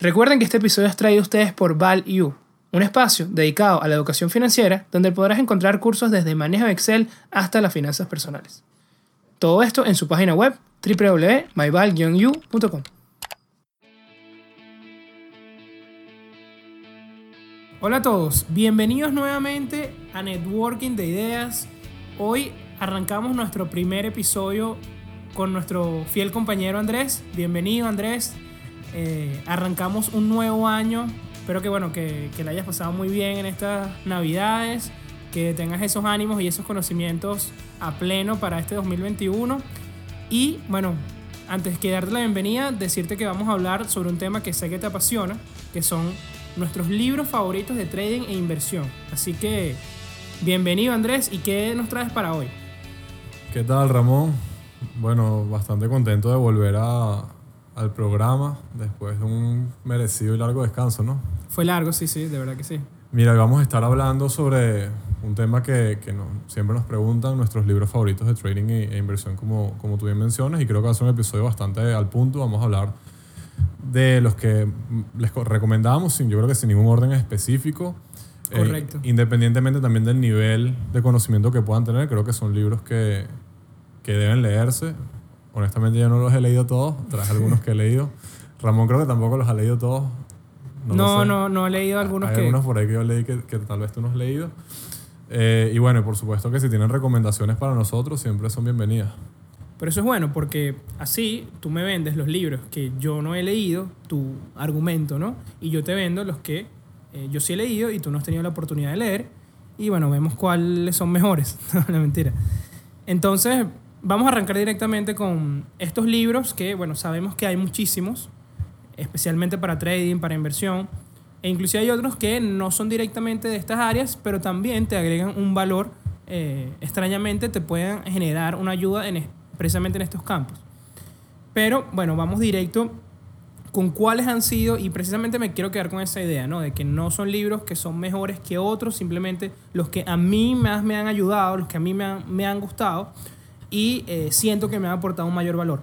Recuerden que este episodio es traído a ustedes por ValU, un espacio dedicado a la educación financiera donde podrás encontrar cursos desde manejo de Excel hasta las finanzas personales. Todo esto en su página web www.myval-u.com. Hola a todos, bienvenidos nuevamente a Networking de Ideas. Hoy arrancamos nuestro primer episodio con nuestro fiel compañero Andrés. Bienvenido Andrés. Eh, arrancamos un nuevo año. Espero que, bueno, que, que le hayas pasado muy bien en estas navidades, que tengas esos ánimos y esos conocimientos a pleno para este 2021. Y bueno, antes que darte la bienvenida, decirte que vamos a hablar sobre un tema que sé que te apasiona, que son nuestros libros favoritos de trading e inversión. Así que, bienvenido Andrés, ¿y qué nos traes para hoy? ¿Qué tal Ramón? Bueno, bastante contento de volver a, al programa después de un merecido y largo descanso, ¿no? Fue largo, sí, sí, de verdad que sí. Mira, vamos a estar hablando sobre un tema que, que siempre nos preguntan, nuestros libros favoritos de trading e inversión, como, como tú bien mencionas, y creo que va a ser un episodio bastante al punto. Vamos a hablar de los que les recomendamos, yo creo que sin ningún orden específico. Eh, Correcto. independientemente también del nivel de conocimiento que puedan tener, creo que son libros que, que deben leerse. Honestamente yo no los he leído todos, traje algunos que he leído. Ramón creo que tampoco los ha leído todos. No, no, no, he leído algunos Hay que... algunos por ahí que yo leí que, que tal vez tú no has leído. Eh, y bueno, por supuesto que si tienen recomendaciones para nosotros, siempre son bienvenidas. Pero eso es bueno porque así tú me vendes los libros que yo no he leído, tu argumento, ¿no? Y yo te vendo los que eh, yo sí he leído y tú no has tenido la oportunidad de leer. Y bueno, vemos cuáles son mejores. no, mentira. Entonces, vamos a arrancar directamente con estos libros que, bueno, sabemos que hay muchísimos, especialmente para trading, para inversión. E inclusive hay otros que no son directamente de estas áreas, pero también te agregan un valor, eh, extrañamente te pueden generar una ayuda en, precisamente en estos campos. Pero bueno, vamos directo con cuáles han sido, y precisamente me quiero quedar con esa idea, ¿no? De que no son libros que son mejores que otros, simplemente los que a mí más me han ayudado, los que a mí me han, me han gustado y eh, siento que me han aportado un mayor valor.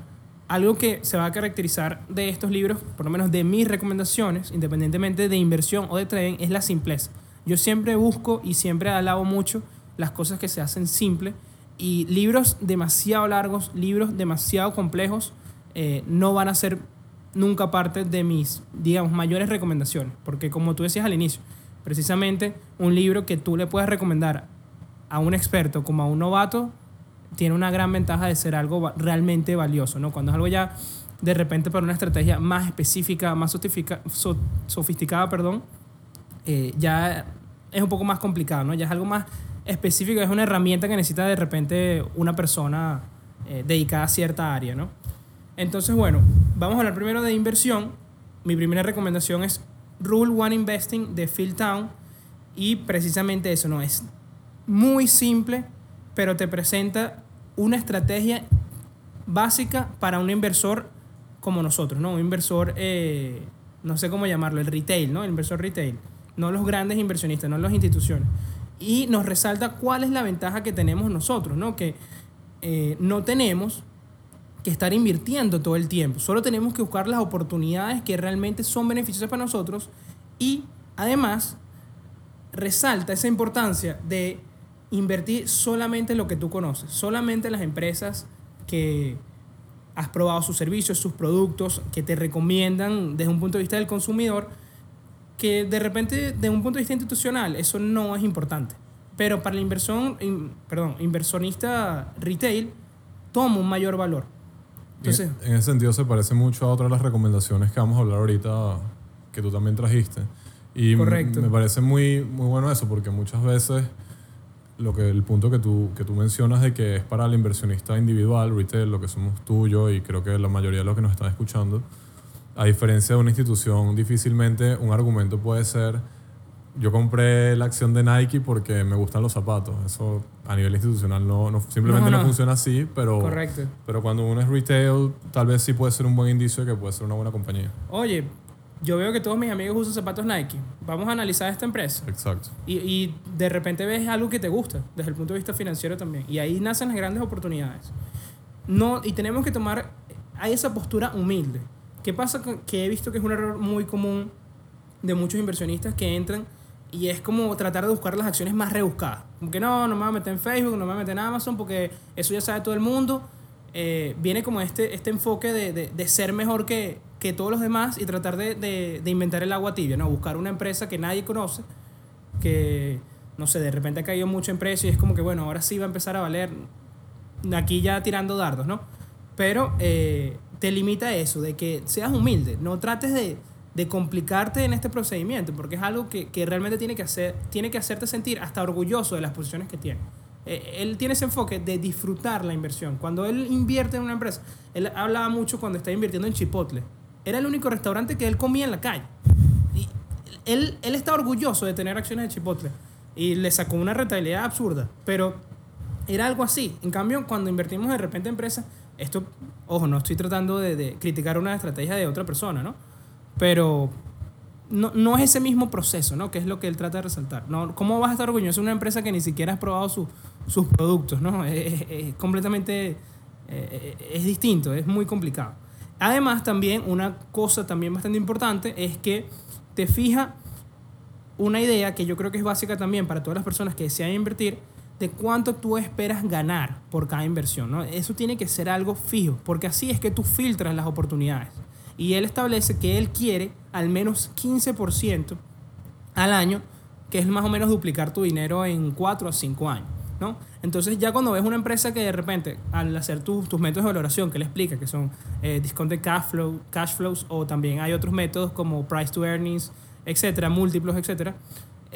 Algo que se va a caracterizar de estos libros, por lo menos de mis recomendaciones, independientemente de inversión o de trading, es la simpleza. Yo siempre busco y siempre alabo mucho las cosas que se hacen simple y libros demasiado largos, libros demasiado complejos, eh, no van a ser nunca parte de mis, digamos, mayores recomendaciones. Porque como tú decías al inicio, precisamente un libro que tú le puedes recomendar a un experto como a un novato, tiene una gran ventaja de ser algo realmente valioso, ¿no? Cuando es algo ya de repente para una estrategia más específica, más sofisticada, perdón, eh, ya es un poco más complicado, ¿no? Ya es algo más específico, es una herramienta que necesita de repente una persona eh, dedicada a cierta área, ¿no? Entonces, bueno, vamos a hablar primero de inversión. Mi primera recomendación es Rule One Investing de Phil Town y precisamente eso, ¿no? Es muy simple, pero te presenta una estrategia básica para un inversor como nosotros, ¿no? Un inversor, eh, no sé cómo llamarlo, el retail, ¿no? El inversor retail. No los grandes inversionistas, no las instituciones y nos resalta cuál es la ventaja que tenemos nosotros, ¿no? Que eh, no tenemos que estar invirtiendo todo el tiempo, solo tenemos que buscar las oportunidades que realmente son beneficiosas para nosotros y además resalta esa importancia de invertir solamente en lo que tú conoces, solamente en las empresas que has probado sus servicios, sus productos, que te recomiendan desde un punto de vista del consumidor, que de repente, de un punto de vista institucional, eso no es importante. Pero para la inversión, perdón, inversionista retail, toma un mayor valor. Entonces, en, ese sentido se parece mucho a otras de las recomendaciones que vamos a hablar ahorita, que tú también trajiste. Y correcto. me parece muy, muy bueno eso, porque muchas veces lo que, el punto que tú, que tú mencionas de que es para el inversionista individual, retail, lo que somos tú, yo y creo que la mayoría de los que nos están escuchando, a diferencia de una institución, difícilmente un argumento puede ser yo compré la acción de Nike porque me gustan los zapatos. Eso a nivel institucional no, no simplemente no, funciona así, pero, Correcto. pero cuando uno es retail, tal vez sí puede ser un buen indicio de que puede ser una buena compañía. Oye, yo veo que todos mis amigos usan zapatos Nike. Vamos a analizar esta empresa. Exacto. Y, y de repente ves algo que te gusta, desde el punto de vista financiero también. Y ahí nacen las grandes oportunidades. No, y tenemos que tomar, hay esa postura humilde ¿Qué pasa? con- que he visto que es un error muy común de muchos inversionistas que entran y es como tratar de buscar las acciones más rebuscadas. Como que no, no me voy a meter en Facebook, no me voy a meter en Amazon porque eso ya sabe todo el mundo. Eh, viene como este, este enfoque de, de- de ser mejor que, que todos los demás y tratar de, de- de inventar el agua tibia, ¿no? Buscar una empresa que nadie conoce, que, no sé, de repente ha caído mucho en precio y es como que, bueno, ahora sí va a empezar a valer, aquí ya tirando dardos, ¿no? Pero eh, te limita eso, de que seas humilde, no trates de, de complicarte en este procedimiento, porque es algo que, que realmente tiene que, hacer, tiene que hacerte sentir hasta orgulloso de las posiciones que tiene. Eh, él tiene ese enfoque de disfrutar la inversión. Cuando él invierte en una empresa, él hablaba mucho cuando estaba invirtiendo en Chipotle. Era el único restaurante que él comía en la calle. Y él, él está orgulloso de tener acciones de Chipotle. Y le sacó una rentabilidad absurda. Pero era algo así. En cambio, cuando invertimos de repente en empresas, esto, ojo, no estoy tratando de, de criticar una estrategia de otra persona, ¿no? Pero no, no es ese mismo proceso, ¿no? Que es lo que él trata de resaltar. No, ¿Cómo vas a estar orgulloso de una empresa que ni siquiera has probado su- sus productos, ¿no? Es, es- es completamente, eh, es distinto, es muy complicado. Además, también una cosa también bastante importante es que te fija una idea que yo creo que es básica también para todas las personas que desean invertir, de cuánto tú esperas ganar por cada inversión. ¿no? Eso tiene que ser algo fijo, porque así es que tú filtras las oportunidades. Y él establece que él quiere al menos 15% al año, que es más o menos duplicar tu dinero en 4 a 5 años. ¿No? Entonces ya cuando ves una empresa que de repente al hacer tus métodos de valoración que él explica, que son eh, discounted cash, flow, cash flows o también hay otros métodos como price to earnings, etcétera, múltiplos, etcétera,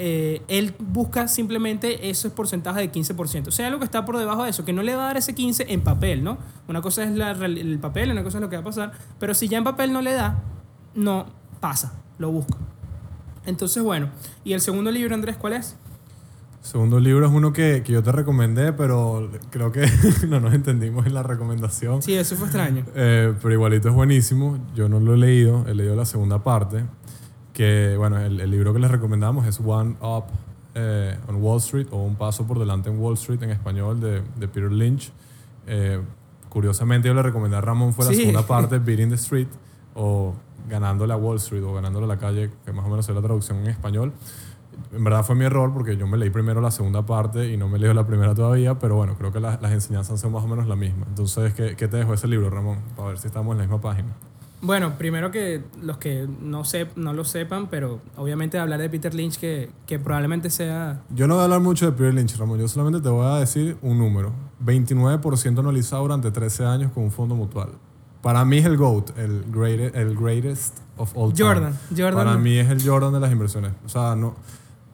eh, él busca simplemente esos porcentajes de 15%. O sea, algo que está por debajo de eso, que no le va a dar ese 15 en papel, ¿no? Una cosa es la el papel, una cosa es lo que va a pasar, pero si ya en papel no le da, no pasa, lo busca. Entonces, bueno, ¿y el segundo libro, Andrés, cuál es? Segundo libro es uno que, que yo te recomendé, pero creo que no nos entendimos en la recomendación. Sí, eso fue extraño. Eh, pero igualito es buenísimo. Yo no lo he leído, he leído la segunda parte. Que, bueno, el, el libro que les recomendamos es One Up eh, on Wall Street o Un Paso por Delante en Wall Street en español de, de Peter Lynch. Eh, curiosamente, yo le recomendé a Ramón fue la Sí. segunda parte, Beating the Street o Ganándole a Wall Street o Ganándole a la calle, que más o menos es la traducción en español. En verdad fue mi error porque yo me leí primero la segunda parte y no me leí la primera todavía, pero bueno, creo que la- las enseñanzas son más o menos la misma. Entonces, ¿qué, qué te dejó ese libro, Ramón? Para ver si estamos en la misma página. Bueno, primero que los que no, sep- no lo sepan, pero obviamente hablar de Peter Lynch, que, que probablemente sea... Yo no voy a hablar mucho de Peter Lynch, Ramón. Yo solamente te voy a decir un número. 29% anualizado durante 13 años con un fondo mutual. Para mí es el GOAT, el, greatest, el greatest of all time. Jordan, Jordan. Para mí es el Jordan de las inversiones. O sea, no,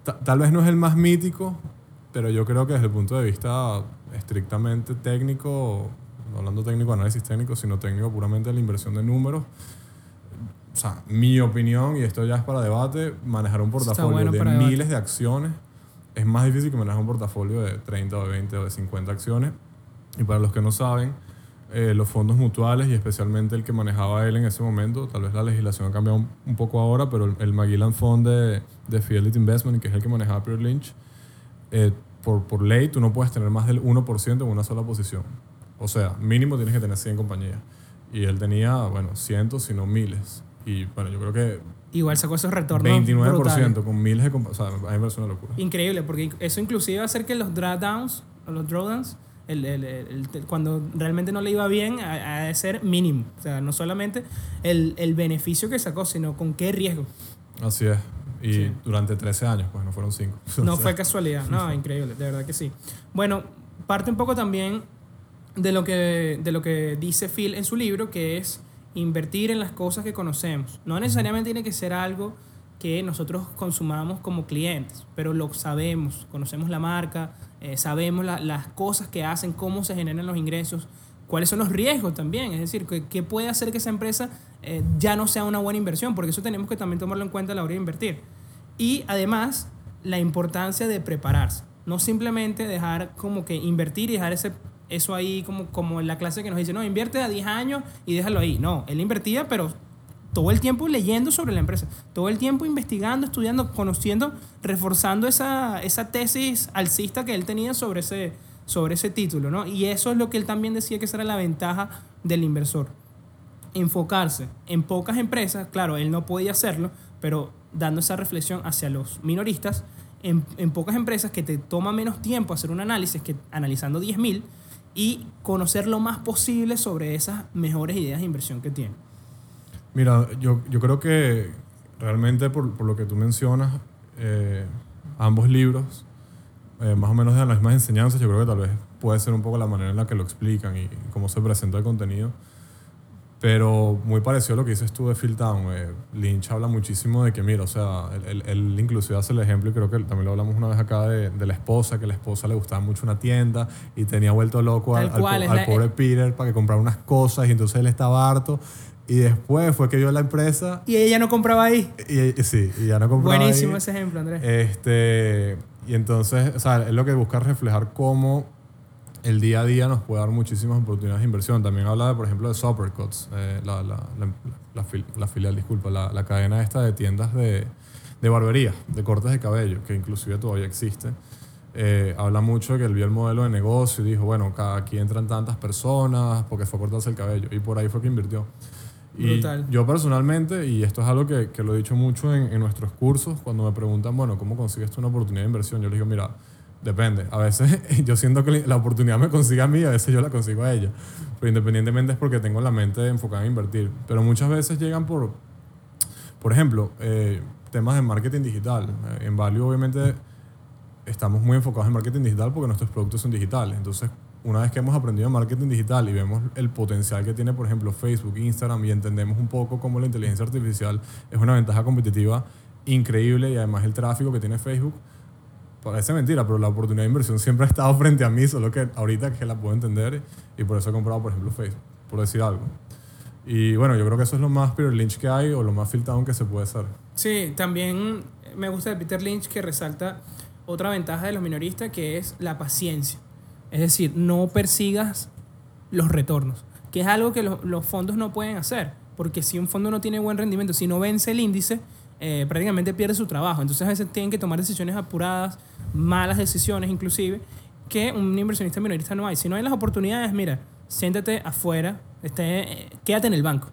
tal vez no es el más mítico, pero yo creo que desde el punto de vista estrictamente técnico, no hablando técnico, análisis técnico, sino técnico puramente de la inversión de números, o sea, mi opinión, y esto ya es para debate, manejar un portafolio bueno de debate. miles de acciones es más difícil que manejar un portafolio de 30 o de 20 o de 50 acciones. Y para los que no saben, eh, los fondos mutuales y especialmente el que manejaba él en ese momento, tal vez la legislación ha cambiado un, un poco ahora, pero el, el Magellan Fund de, de Fidelity Investment, que es el que manejaba Peter Lynch, eh, por, por ley tú no puedes tener más del 1% en una sola posición. O sea, mínimo tienes que tener 100 compañías. Y él tenía, bueno, cientos, si no miles. Y bueno, yo creo que Igual sacó esos retornos 29% brutales. con miles de compañías. O sea, a mí me parece una locura. Increíble, porque eso inclusive hacer que los drawdowns los drawdowns, el, el- el- cuando realmente no le iba bien, ha, de ser mínimo. O sea, no solamente el, el beneficio que sacó, sino con qué riesgo. Así es. Y Sí. durante 13 años, pues no fueron 5. No fue casualidad, no, increíble, de verdad que sí. Bueno, parte un poco también de lo que, de lo que dice Phil en su libro, que es invertir en las cosas que conocemos. No necesariamente tiene que ser algo que nosotros consumamos como clientes, pero lo sabemos, conocemos la marca, eh, sabemos la- las cosas que hacen, cómo se generan los ingresos, cuáles son los riesgos también, es decir, qué, qué puede hacer que esa empresa eh, ya no sea una buena inversión, porque eso tenemos que también tomarlo en cuenta a la hora de invertir. Y además, la importancia de prepararse. No simplemente dejar como que invertir y dejar ese, eso ahí como, como en la clase que nos dice, no, invierte a 10 años y déjalo ahí. No, él invertía, pero todo el tiempo leyendo sobre la empresa, todo el tiempo investigando, estudiando, conociendo, reforzando esa, esa tesis alcista que él tenía sobre ese, sobre ese título, ¿no? Y eso es lo que él también decía que esa era la ventaja del inversor. enfocarse en pocas empresas, claro, él no podía hacerlo, pero dando esa reflexión hacia los minoristas, en, en pocas empresas que te toma menos tiempo hacer un análisis que analizando 10.000 y conocer lo más posible sobre esas mejores ideas de inversión que tienen. Mira, yo, yo creo que realmente por, por lo que tú mencionas, eh, ambos libros, eh, más o menos de las mismas enseñanzas, yo creo que tal vez puede ser un poco la manera en la que lo explican y cómo se presenta el contenido. Pero muy parecido a lo que dices tú de Phil Town. eh, Lynch habla muchísimo de que, mira, o sea, él, él- él inclusive hace el ejemplo, y creo que también lo hablamos una vez acá, de, de la esposa, que la esposa le gustaba mucho una tienda y tenía vuelto loco al, al la- pobre Peter para que comprara unas cosas y entonces él estaba harto. Y después fue que vio la empresa Y ella no compraba ahí. y, y sí, y ya no compraba Buenísimo ahí. ese ejemplo, Andrés. Este, y entonces, o sea, es lo que busca reflejar cómo el día a día nos puede dar muchísimas oportunidades de inversión. También habla, de, por ejemplo, de Supercuts, eh, la, la, la, la fil- la filial, disculpa, la, la cadena esta de tiendas de, de barbería, de cortes de cabello, que inclusive todavía existe. Eh, habla mucho de que él vio el modelo de negocio y dijo, bueno, aquí entran tantas personas porque fue a cortarse el cabello. Y por ahí fue que invirtió. Y Brutal. yo personalmente, y esto es algo que, que lo he dicho mucho en, en nuestros cursos, cuando me preguntan, bueno, ¿cómo consigues tú una oportunidad de inversión? Yo les digo, mira, depende. A veces yo siento que la oportunidad me consigue a mí, a veces yo la consigo a ella. Pero independientemente es porque tengo la mente enfocada en invertir. Pero muchas veces llegan por, por ejemplo, eh, temas de marketing digital. Eh, En Value, obviamente, estamos muy enfocados en marketing digital porque nuestros productos son digitales. Entonces, una vez que hemos aprendido marketing digital y vemos el potencial que tiene, por ejemplo, Facebook, Instagram y entendemos un poco cómo la inteligencia artificial es una ventaja competitiva increíble y además el tráfico que tiene Facebook, parece mentira, pero la oportunidad de inversión siempre ha estado frente a mí, solo que ahorita que la puedo entender y por eso he comprado, por ejemplo, Facebook, por decir algo. Y bueno, yo creo que eso es lo más Peter Lynch que hay o lo más filtrado que se puede hacer. Sí, también me gusta de Peter Lynch que resalta otra ventaja de los minoristas que es la paciencia. Es decir, no persigas los retornos, que es algo que lo- los fondos no pueden hacer, porque si un fondo no tiene buen rendimiento, si no vence el índice, eh, prácticamente pierde su trabajo. Entonces a veces tienen que tomar decisiones apuradas, malas decisiones inclusive, que un inversionista minorista no hay. Si no hay las oportunidades, mira, siéntate afuera, esté, eh, quédate en el banco.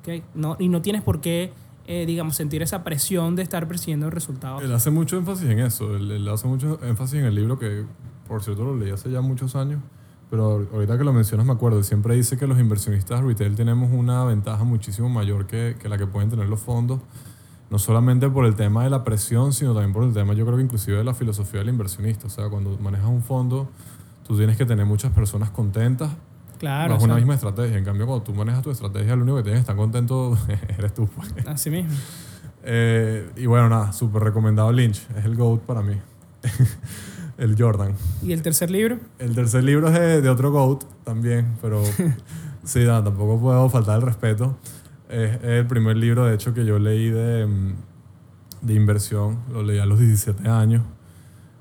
¿ok? No, y no tienes por qué, eh, digamos, sentir esa presión de estar persiguiendo resultados. Él hace mucho énfasis en eso. Él, él hace mucho énfasis en el libro que, por cierto, lo leí hace ya muchos años. Pero ahorita que lo mencionas me acuerdo. Siempre dice que los inversionistas retail tenemos una ventaja muchísimo mayor que, que la que pueden tener los fondos. No solamente por el tema de la presión, sino también por el tema, yo creo que inclusive de la filosofía del inversionista. O sea, cuando manejas un fondo, tú tienes que tener muchas personas contentas Claro, bajo o una sea, misma estrategia. En cambio, cuando tú manejas tu estrategia, lo único que tienes que estar contento eres tú. pues. así mismo. Eh, y bueno, nada, súper recomendado Lynch. Es el GOAT para mí. el Jordan. ¿Y el tercer libro? El tercer libro es de, de otro GOAT también, pero sí, nada, tampoco puedo faltar el respeto. Es el primer libro, de hecho, que yo leí de, mm, de inversión. Lo leí a los 17 años.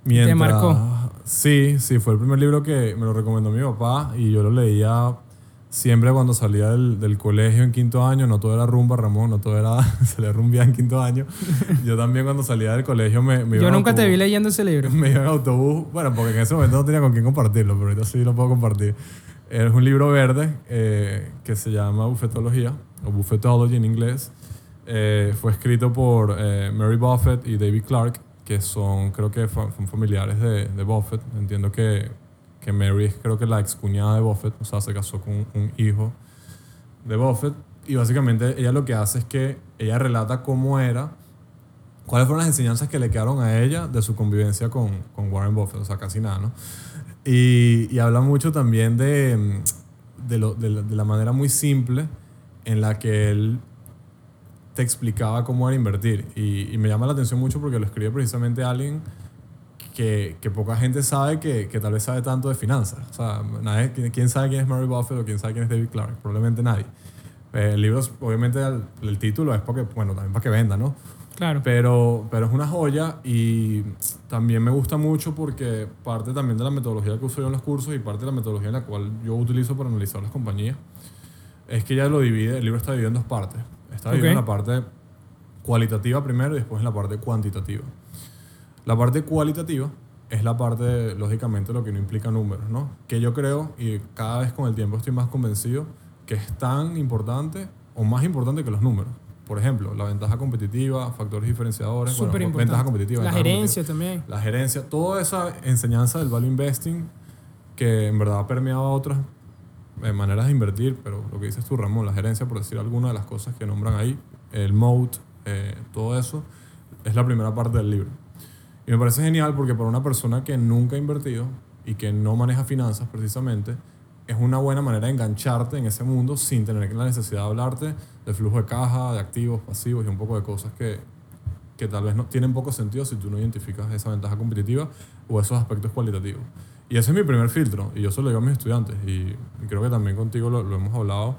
Mientras, marcó? Sí, sí, fue el primer libro que me lo recomendó mi papá y yo lo leía siempre cuando salía del, del colegio en quinto año. No todo era rumba, Ramón, no todo era salir a rumbear en quinto año. Yo también cuando salía del colegio me, me Yo nunca te vi leyendo ese libro. me iba en autobús, bueno, porque en ese momento no tenía con quién compartirlo, pero ahorita sí lo puedo compartir. Es un libro verde eh, que se llama Bufetología, o Buffetology en inglés. Eh, fue escrito por eh, Mary Buffett y David Clark, que son, creo que fa- son familiares de, de Buffett. Entiendo que, que Mary es, creo que la excuñada de Buffett, o sea, se casó con un, un hijo de Buffett. Y básicamente ella lo que hace es que ella relata cómo era cuáles fueron las enseñanzas que le quedaron a ella de su convivencia con, con Warren Buffett, o sea, casi nada, ¿no? Y, y habla mucho también de, de, lo- de la- de la manera muy simple en la que él te explicaba cómo era invertir. Y, y me llama la atención mucho porque lo escribe precisamente alguien que, que poca gente sabe que, que tal vez sabe tanto de finanzas. O sea, nadie, ¿quién- ¿quién sabe quién es Mary Buffett o quién sabe quién es David Clark? Probablemente nadie. Eh, el libro, obviamente, el, el título es porque, bueno, también para que venda, ¿no? Claro. Pero, pero es una joya y también me gusta mucho porque parte también de la metodología que uso yo en los cursos y parte de la metodología en la cual yo utilizo para analizar las compañías es que ella lo divide, el libro está dividido en dos partes. Está dividido en la parte cualitativa primero y después en la parte cuantitativa. La parte cualitativa es la parte, lógicamente, lo que no implica números, ¿no? Que yo creo, y cada vez con el tiempo estoy más convencido, que es tan importante o más importante que los números. Por ejemplo, la ventaja competitiva, factores diferenciadores, Súper bueno, ventaja competitiva. La ventaja gerencia también. La gerencia, toda esa enseñanza del value investing que en verdad ha permeado a otras maneras de invertir, pero lo que dices tú, Ramón, la gerencia, por decir alguna de las cosas que nombran ahí, el moat, eh, todo eso, es la primera parte del libro. Y me parece genial porque para una persona que nunca ha invertido y que no maneja finanzas precisamente, es una buena manera de engancharte en ese mundo sin tener la necesidad de hablarte de flujo de caja, de activos, pasivos y un poco de cosas que, que tal vez no tienen poco sentido si tú no identificas esa ventaja competitiva o esos aspectos cualitativos. Y ese es mi primer filtro y yo se lo digo a mis estudiantes y, creo que también contigo lo, lo hemos hablado.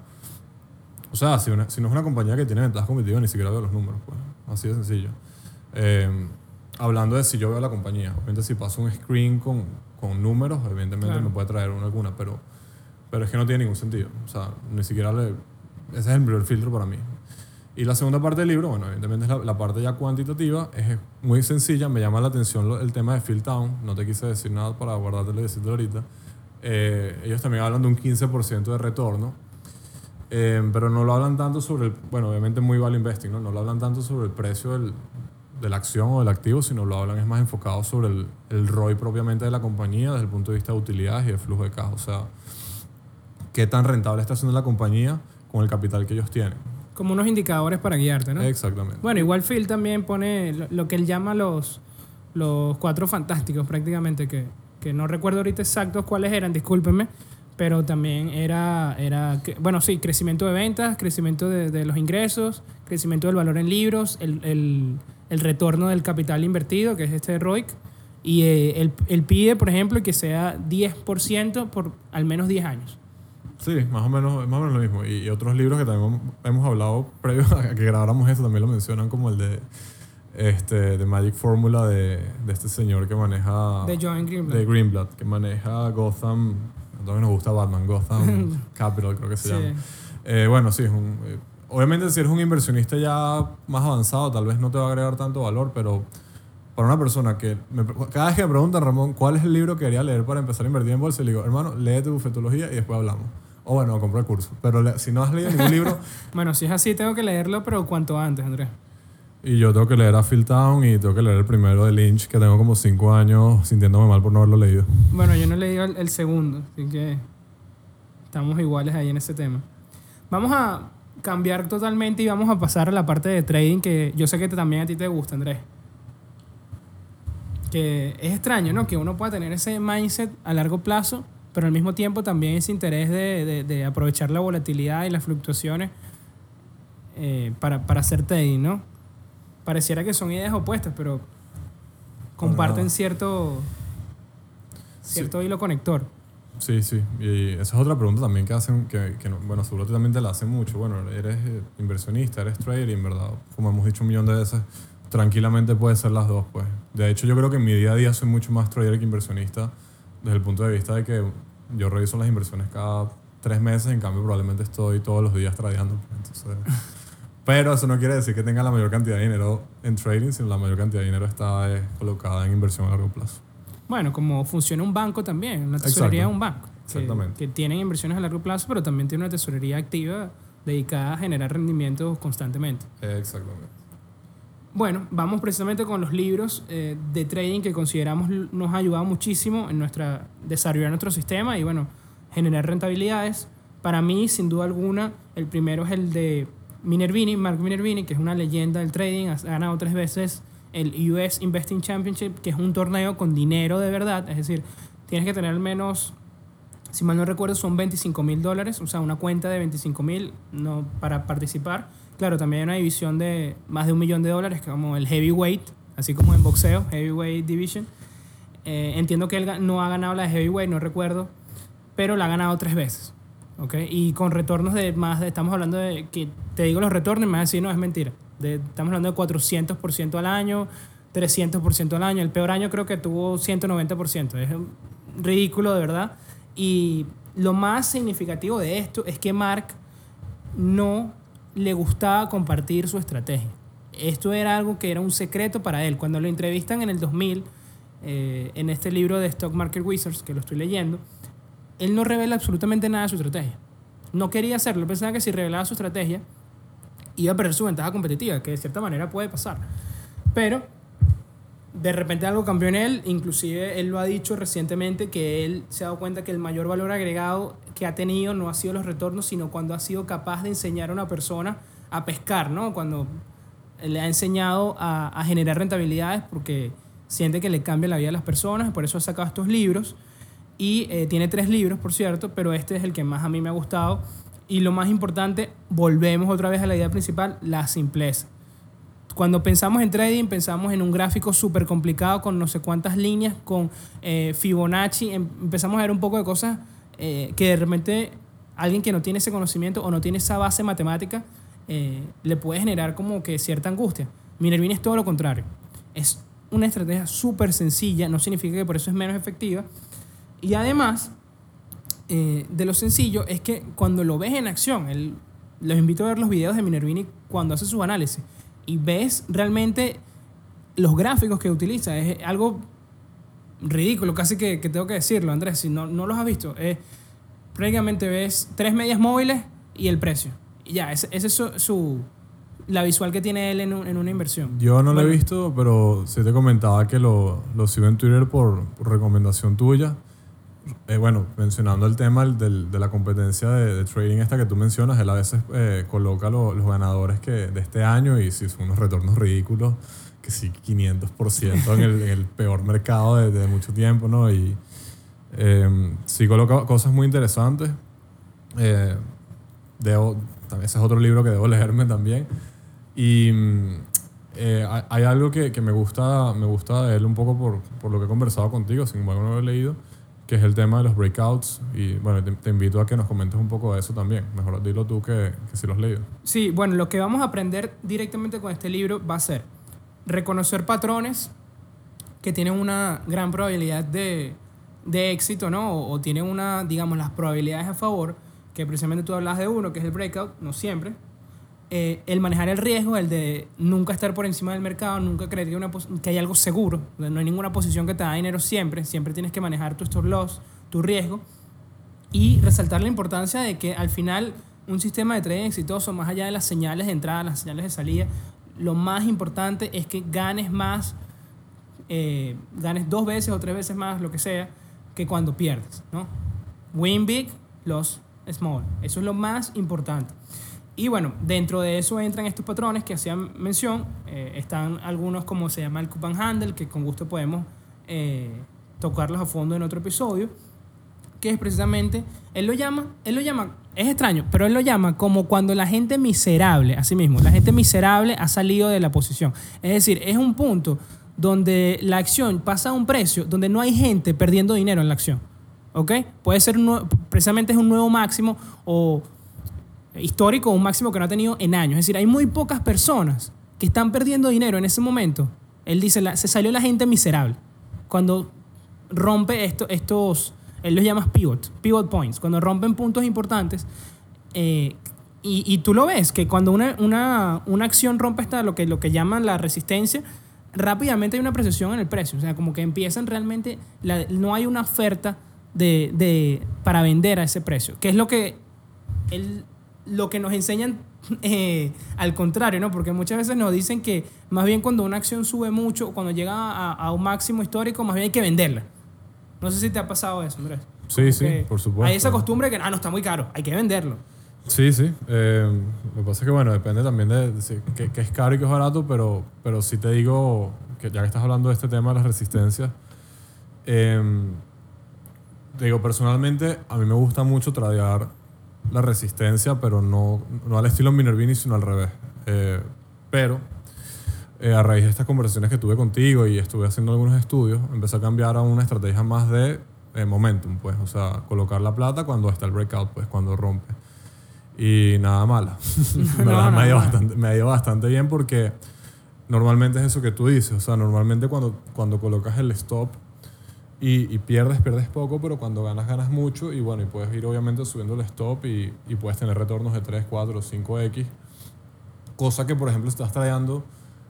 O sea, si, una- si no es una compañía que tiene ventajas competitivas, ni siquiera veo los números, pues. Así de sencillo. Eh, hablando de si yo veo la compañía, obviamente si paso un screen con, con números, evidentemente Claro. me puede traer una alguna, pero, pero es que no tiene ningún sentido. O sea, ni siquiera le... Ese es el primer filtro para mí. Y la segunda parte del libro, bueno, evidentemente es la, la parte ya cuantitativa, es muy sencilla, me llama la atención lo- el tema de Phil Town, no te quise decir nada para guardártelo y decirte ahorita. Eh, ellos también hablan de un 15% de retorno, eh, pero no lo hablan tanto sobre, el, bueno, obviamente muy value investing, ¿no? No lo hablan tanto sobre el precio del, de la acción o del activo, sino lo hablan es más enfocado sobre el, el ROI propiamente de la compañía desde el punto de vista de utilidades y de flujo de caja. O sea, qué tan rentable está haciendo la compañía con el capital que ellos tienen. Como unos indicadores para guiarte, ¿no? Exactamente. Bueno, igual Phil también pone lo, lo que él llama los, los cuatro fantásticos prácticamente, que, que no recuerdo ahorita exactos cuáles eran, discúlpenme, pero también era, era bueno, sí, crecimiento de ventas, crecimiento de, de los ingresos, crecimiento del valor en libros, el, el, el retorno del capital invertido, que es este ROIC, y eh, él, él pide, por ejemplo, que sea 10% por al menos 10 años. Sí, más o menos, más o menos lo mismo. Y, y otros libros que también hemos hablado previo a que grabáramos esto también lo mencionan, como el de este de Magic Formula de, de este señor que maneja... De John Greenblatt. de Greenblatt, que maneja Gotham. A todos nos gusta Batman, Gotham Capital, creo que se Sí. llama. Eh, bueno, sí, es un. eh, obviamente, si eres un inversionista ya más avanzado, tal vez no te va a agregar tanto valor, pero para una persona que. me- cada vez que me preguntan, Ramón, ¿cuál es el libro que quería leer para empezar a invertir en bolsa? Le digo, hermano, léete bufetología y después hablamos. O bueno, compra el curso. Pero le- si no has leído ningún libro, Bueno, si es así, tengo que leerlo, pero cuanto antes, Andrés. y yo tengo que leer a Phil Town y tengo que leer el primero de Lynch, que tengo como cinco años sintiéndome mal por no haberlo leído. Bueno, yo no he leído el, el segundo, así que estamos iguales ahí en ese tema. Vamos a cambiar totalmente y vamos a pasar a la parte de trading que yo sé que te- también a ti te gusta, Andrés. Que es extraño, ¿no? Que uno pueda tener ese mindset a largo plazo, pero al mismo tiempo también ese interés de, de- de aprovechar la volatilidad y las fluctuaciones eh, para, para hacer trading, ¿no? Pareciera que son ideas opuestas, pero comparten cierto, cierto hilo conector. Sí, sí. Y esa es otra pregunta también que hacen, que, que no- bueno, seguro también te la hacen mucho. Bueno, eres eh, inversionista, eres trader y en verdad, como hemos dicho un millón de veces, tranquilamente puede ser las dos, pues. De hecho, yo creo que en mi día a día soy mucho más trader que inversionista desde el punto de vista de que yo reviso las inversiones cada tres meses, en cambio probablemente estoy todos los días tradeando. pues, Entonces, pero eso no quiere decir que tenga la mayor cantidad de dinero en trading, sino la mayor cantidad de dinero está eh, colocada en inversión a largo plazo. Bueno, como funciona un banco también, una tesorería de un banco. que- Exactamente. Que, tienen inversiones a largo plazo, pero también tiene una tesorería activa dedicada a generar rendimientos constantemente. Exactamente. Bueno, vamos precisamente con los libros eh, de trading que consideramos nos ha ayudado muchísimo en nuestra desarrollar nuestro sistema y bueno, generar rentabilidades. Para mí, sin duda alguna, el primero es el de Minervini, Mark Minervini, que es una leyenda del trading, ha ganado tres veces el US Investing Championship, que es un torneo con dinero de verdad, es decir, tienes que tener al menos, si mal no recuerdo, son 25 mil dólares, o sea, una cuenta de 25 mil no, para participar. Claro, también hay una división de más de un millón de dólares, como el heavyweight, así como en boxeo, heavyweight division. Eh, entiendo que él no ha ganado la de heavyweight, no recuerdo, pero la ha ganado tres veces. ¿ok? Y con retornos de más, de, estamos hablando de, que te digo los retornos me vas a decir, no, es mentira. Estamos hablando de 400% al año, 300% al año. El peor año creo que tuvo 190%. Es ridículo, de verdad. Y lo más significativo de esto es que Mark no le gustaba compartir su estrategia. Esto era algo que era un secreto para él. Cuando lo entrevistan en el 2000, eh, en este libro de Stock Market Wizards, que lo estoy leyendo, él no revela absolutamente nada de su estrategia. no quería hacerlo. Pensaba que si revelaba su estrategia iba a perder su ventaja competitiva, que de cierta manera puede pasar. Pero de repente algo cambió en él, inclusive él lo ha dicho recientemente que él se ha dado cuenta que el mayor valor agregado que ha tenido no ha sido los retornos, sino cuando ha sido capaz de enseñar a una persona a pescar, ¿no? Cuando le ha enseñado a, a generar rentabilidades porque siente que le cambia la vida a las personas, por eso ha sacado estos libros. Y eh, tiene tres libros, por cierto, pero este es el que más a mí me ha gustado. Y lo más importante, volvemos otra vez a la idea principal, la simpleza. Cuando pensamos en trading, pensamos en un gráfico súper complicado con no sé cuántas líneas, con eh, Fibonacci, em- empezamos a ver un poco de cosas eh, que de repente alguien que no tiene ese conocimiento o no tiene esa base matemática eh, le puede generar como que cierta angustia. Minervini es todo lo contrario. Es una estrategia súper sencilla, no significa que por eso es menos efectiva. Y además, eh, de lo sencillo es que cuando lo ves en acción, el- los invito a ver los videos de Minervini cuando hace su análisis y ves realmente los gráficos que utiliza. Es algo ridículo, casi que, que tengo que decirlo, Andrés. Si no, no los has visto, es, prácticamente ves tres medias móviles y el precio. Y ya, ese es su, su- la visual que tiene él en, un- en una inversión. Yo no lo he Bueno. visto, pero sí te comentaba que lo, lo sigo en Twitter por, por recomendación tuya. Eh, bueno, mencionando el tema del- de la competencia de, de trading esta que tú mencionas, él a veces eh, coloca lo- los ganadores que, de este año y si son unos retornos ridículos, que sí, 500% en el, en el peor mercado de, de mucho tiempo, ¿no? Y eh, sí coloca cosas muy interesantes. Eh, debo, ese es otro libro que debo leerme también. Y mm, eh, hay algo que, que me, gusta, me gusta de él un poco por, por lo que he conversado contigo, sin embargo no lo he leído, que es el tema de los breakouts. Y bueno, te, te invito a que nos comentes un poco de eso también. Mejor dilo tú que, que si lo has leído. Sí, bueno, lo que vamos a aprender directamente con este libro va a ser reconocer patrones que tienen una gran probabilidad de, de éxito, ¿no? O, o tienen una, digamos, las probabilidades a favor, que precisamente tú hablas de uno, que es el breakout, no siempre. Eh, el manejar el riesgo, el de nunca estar por encima del mercado, nunca creer que, hay algo seguro, no hay ninguna posición que te da dinero siempre, siempre tienes que manejar tu stop loss, tu riesgo y resaltar la importancia de que al final un sistema de trading exitoso, más allá de las señales de entrada, las señales de salida, lo más importante es que ganes más, eh, ganes dos veces o tres veces más, lo que sea, que cuando pierdes, ¿no? Win big, loss small. Eso es lo más importante. Y bueno, dentro de eso entran estos patrones que hacían mención. Eh, están algunos como se llama el coupon handle, que con gusto podemos eh, tocarlos a fondo en otro episodio que es precisamente, él lo llama, él lo llama, es extraño, pero él lo llama como cuando la gente miserable, así mismo, la gente miserable ha salido de la posición. Es decir, es un punto donde la acción pasa a un precio donde no hay gente perdiendo dinero en la acción. ¿Ok? Puede ser, precisamente es un nuevo máximo o histórico, un máximo que no ha tenido en años. Es decir, hay muy pocas personas que están perdiendo dinero en ese momento. Él dice, se salió la gente miserable. Cuando rompe esto, estos, él los llama pivot, pivot points, cuando rompen puntos importantes. eh, y, y tú lo ves, que cuando una, una, una acción rompe esta, lo que, lo que llaman la resistencia, rápidamente hay una precesión en el precio. O sea, como que empiezan realmente, no hay una oferta de, de- para vender a ese precio, que es lo que el- lo que nos enseñan eh, al contrario, ¿no? Porque muchas veces nos dicen que más bien cuando una acción sube mucho, cuando llega a, a un máximo histórico, más bien hay que venderla. No sé si te ha pasado eso, Andrés. Sí, sí, por supuesto. Hay esa costumbre que, ah, no, está muy caro, hay que venderlo. Sí, sí. Eh, lo que pasa es que, bueno, depende también de, de que es caro y que es barato, pero, pero sí te digo, que ya que estás hablando de este tema de las resistencias, eh, te digo, personalmente, a mí me gusta mucho tradear la resistencia, pero no, no al estilo Minervini, sino al revés. Eh, pero eh, a raíz de estas conversaciones que tuve contigo y estuve haciendo algunos estudios, empecé a cambiar a una estrategia más de eh, momentum, pues, o sea, colocar la plata cuando está el breakout, pues, cuando rompe. Y nada mala. No, me, ha ido bastante, me ha ido bastante bien porque normalmente es eso que tú dices, o sea, normalmente cuando, cuando colocas el stop y, y pierdes, pierdes poco, pero cuando ganas, ganas mucho y bueno, y puedes ir obviamente subiendo el stop y, y puedes tener retornos de 3, 4, 5X. Cosa que, por ejemplo, estás tradeando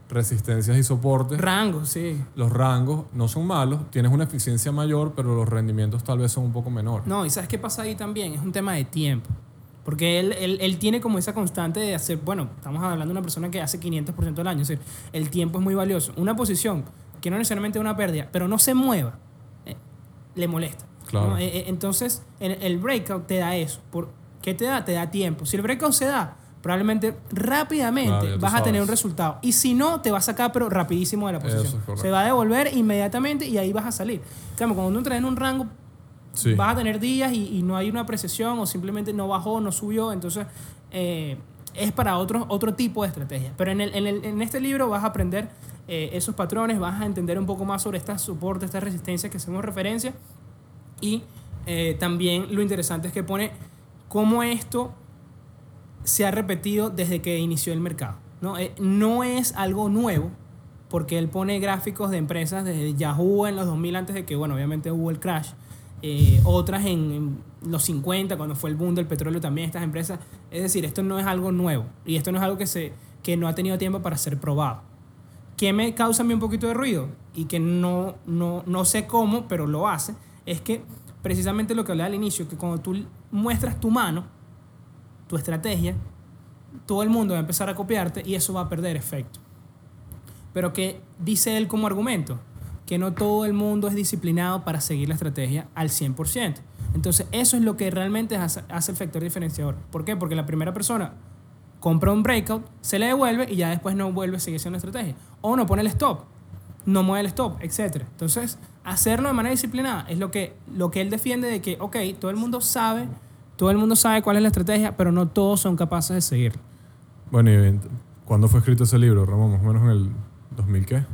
resistencias y soportes. Rango, sí. Los rangos no son malos, tienes una eficiencia mayor, pero los rendimientos tal vez son un poco menores. No, y ¿sabes qué pasa ahí también? Es un tema de tiempo. Porque él, él, él tiene como esa constante de hacer, bueno, estamos hablando de una persona que hace 500% del año, es decir, el tiempo es muy valioso. Una posición que no necesariamente es una pérdida, pero no se mueva, le molesta. Claro. ¿no? Eh, eh, entonces, el, el breakout te da eso. ¿Por ¿Qué te da? Te da tiempo. Si el breakout se da, probablemente rápidamente Claro, vas a tener un resultado. Y si no, te va a sacar, pero rapidísimo de la posición. es se va a devolver inmediatamente y ahí vas a salir. Cambio, cuando uno entra en un rango, Sí. vas a tener días y, y no hay una apreciación o simplemente no bajó, no subió. Entonces, eh, es para otro, otro tipo de estrategia. Pero en, el- en el- en este libro vas a aprender eh, esos patrones, vas a entender un poco más sobre estas soportes, estas resistencias que hacemos referencia. Y eh, también lo interesante es que pone cómo esto se ha repetido desde que inició el mercado. No, Eh, no es algo nuevo, porque él pone gráficos de empresas desde Yahoo en los 2000 antes de que, bueno, obviamente hubo el crash. otras en, en los 50, cuando fue el boom del petróleo también, estas empresas. Es decir, esto no es algo nuevo y esto no es algo que, se, que no ha tenido tiempo para ser probado. ¿Qué me causa un poquito de ruido? Y que no, no, no sé cómo, pero lo hace, es que precisamente lo que hablé al inicio, que cuando tú muestras tu mano, tu estrategia, todo el mundo va a empezar a copiarte y eso va a perder efecto. Pero que dice él como argumento, que no todo el mundo es disciplinado para seguir la estrategia al 100%. Entonces eso es lo que realmente hace el factor diferenciador. ¿Por qué? Porque la primera persona compra un breakout, se le devuelve y ya después no vuelve a seguir siendo estrategia. O no pone el stop, no mueve el stop, etc. Entonces, hacerlo de manera disciplinada es lo que, lo que él defiende de que, ok, todo el mundo sabe, todo el mundo sabe cuál es la estrategia, pero no todos son capaces de seguirla. Bueno, y ¿cuándo fue escrito ese libro, Ramón? Más o menos en el 2000 qué?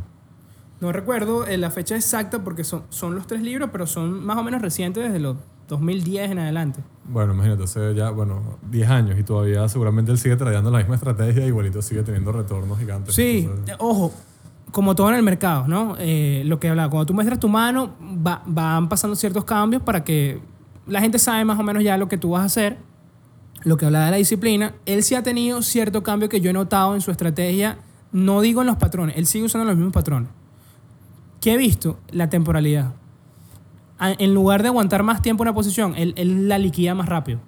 No recuerdo eh, la fecha exacta porque son, son los tres libros, pero son más o menos recientes desde los 2010 en adelante. Bueno, imagínate, hace ya, bueno, 10 años y todavía seguramente él sigue trayendo la misma estrategia y igualito sigue teniendo retornos gigantes. Sí, Entonces, ojo, como todo en el mercado, ¿no? Eh, lo que hablaba, cuando tú muestras tu mano, va- van pasando ciertos cambios para que la gente sabe más o menos ya lo que tú vas a hacer. Lo que hablaba de la disciplina, él sí ha tenido cierto cambio que yo he notado en su estrategia, no digo en los patrones, él sigue usando los mismos patrones. ¿Qué he visto? La temporalidad. En lugar de aguantar más tiempo una posición, él, él la liquida más rápido.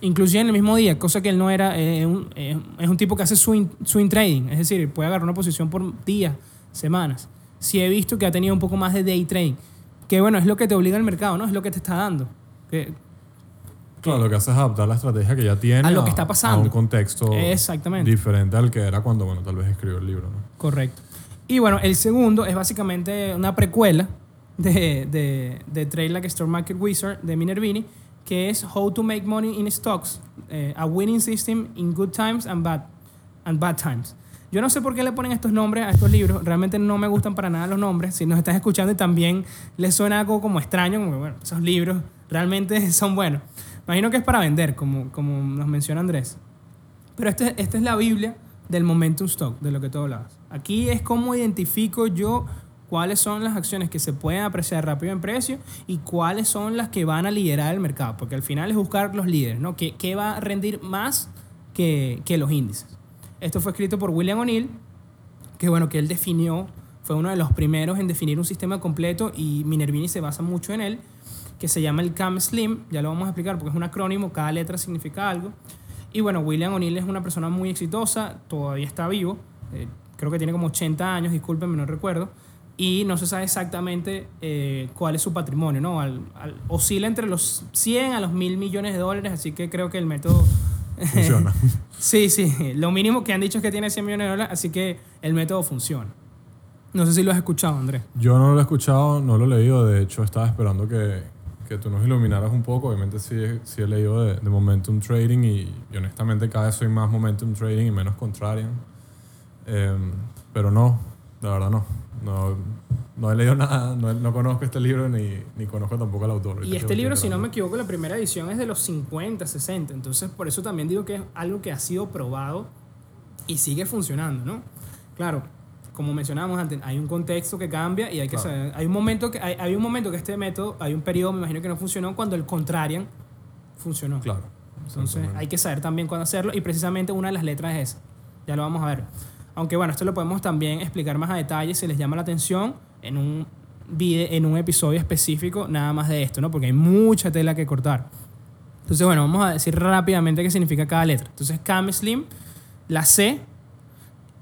Inclusive en el mismo día, cosa que él no era, eh, un- eh, es un tipo que hace swing, swing trading, es decir, puede agarrar una posición por días, semanas. Sí he visto que ha tenido un poco más de day trading, que bueno, es lo que te obliga el mercado, ¿no? Es lo que te está dando. Que- Claro, lo que hace es adaptar la estrategia que ya tiene A lo que está pasando. A un contexto Exactamente. diferente al que era cuando, bueno, tal vez escribió el libro, ¿no? Correcto. Y bueno, el segundo es básicamente una precuela de, de, de Trade Like a Market Wizard de Minervini, que es How to Make Money in Stocks, eh, a Winning System in Good Times and Bad, and bad Times. Yo no sé por qué le ponen estos nombres a estos libros, realmente no me gustan para nada los nombres. Si nos estás escuchando y también les suena algo como extraño, como que, bueno, esos libros realmente son buenos. Imagino que es para vender, como, como nos menciona Andrés. Pero este, esta es la Biblia del momentum stock, de lo que tú hablabas. Aquí es cómo identifico yo cuáles son las acciones que se pueden apreciar rápido en precio y cuáles son las que van a liderar el mercado. Porque al final es buscar los líderes, ¿no? ¿Qué, qué va a rendir más que, que los índices? Esto fue escrito por William O'Neill, que bueno, que él definió, fue uno de los primeros en definir un sistema completo y Minervini se basa mucho en él, que se llama el CAM Slim, ya lo vamos a explicar porque es un acrónimo, cada letra significa algo. Y bueno, William O'Neill es una persona muy exitosa, todavía está vivo, eh, creo que tiene como 80 años, discúlpenme, no recuerdo, y no se sabe exactamente eh, cuál es su patrimonio, ¿no? Al- al- oscila entre los 100 a los 1000 millones de dólares, así que creo que el método... Funciona. Sí, sí. Lo mínimo que han dicho es que tiene 100 millones de dólares, así que el método funciona. No sé si lo has escuchado, Andrés. Yo no lo he escuchado, no lo he leído, de hecho estaba esperando que, que tú nos iluminaras un poco, obviamente sí, sí he leído de, de Momentum Trading y, y honestamente cada vez soy más Momentum Trading y menos Contrarian, Em, pero no, la verdad no, no, no he leído nada, no, no conozco este libro ni, ni conozco tampoco al autor. Y este libro, si no me equivoco, la primera edición es de los 50, 60. Entonces, por eso también digo que es algo que ha sido probado y sigue funcionando, ¿no? Claro, como mencionábamos antes, hay un contexto que cambia y hay que Claro. saber. Hay un momento que hay, hay un momento que este método, hay un periodo, me imagino que no funcionó cuando el contrarian funcionó. Claro. Entonces hay que saber también cuándo hacerlo y precisamente una de las letras es esa. Ya lo vamos a ver. Aunque bueno, esto lo podemos también explicar más a detalle si les llama la atención en un, vide- en un episodio específico nada más de esto, ¿no? Porque hay mucha tela que cortar. Entonces, bueno, vamos a decir rápidamente qué significa cada letra. Entonces, CAM Slim, la C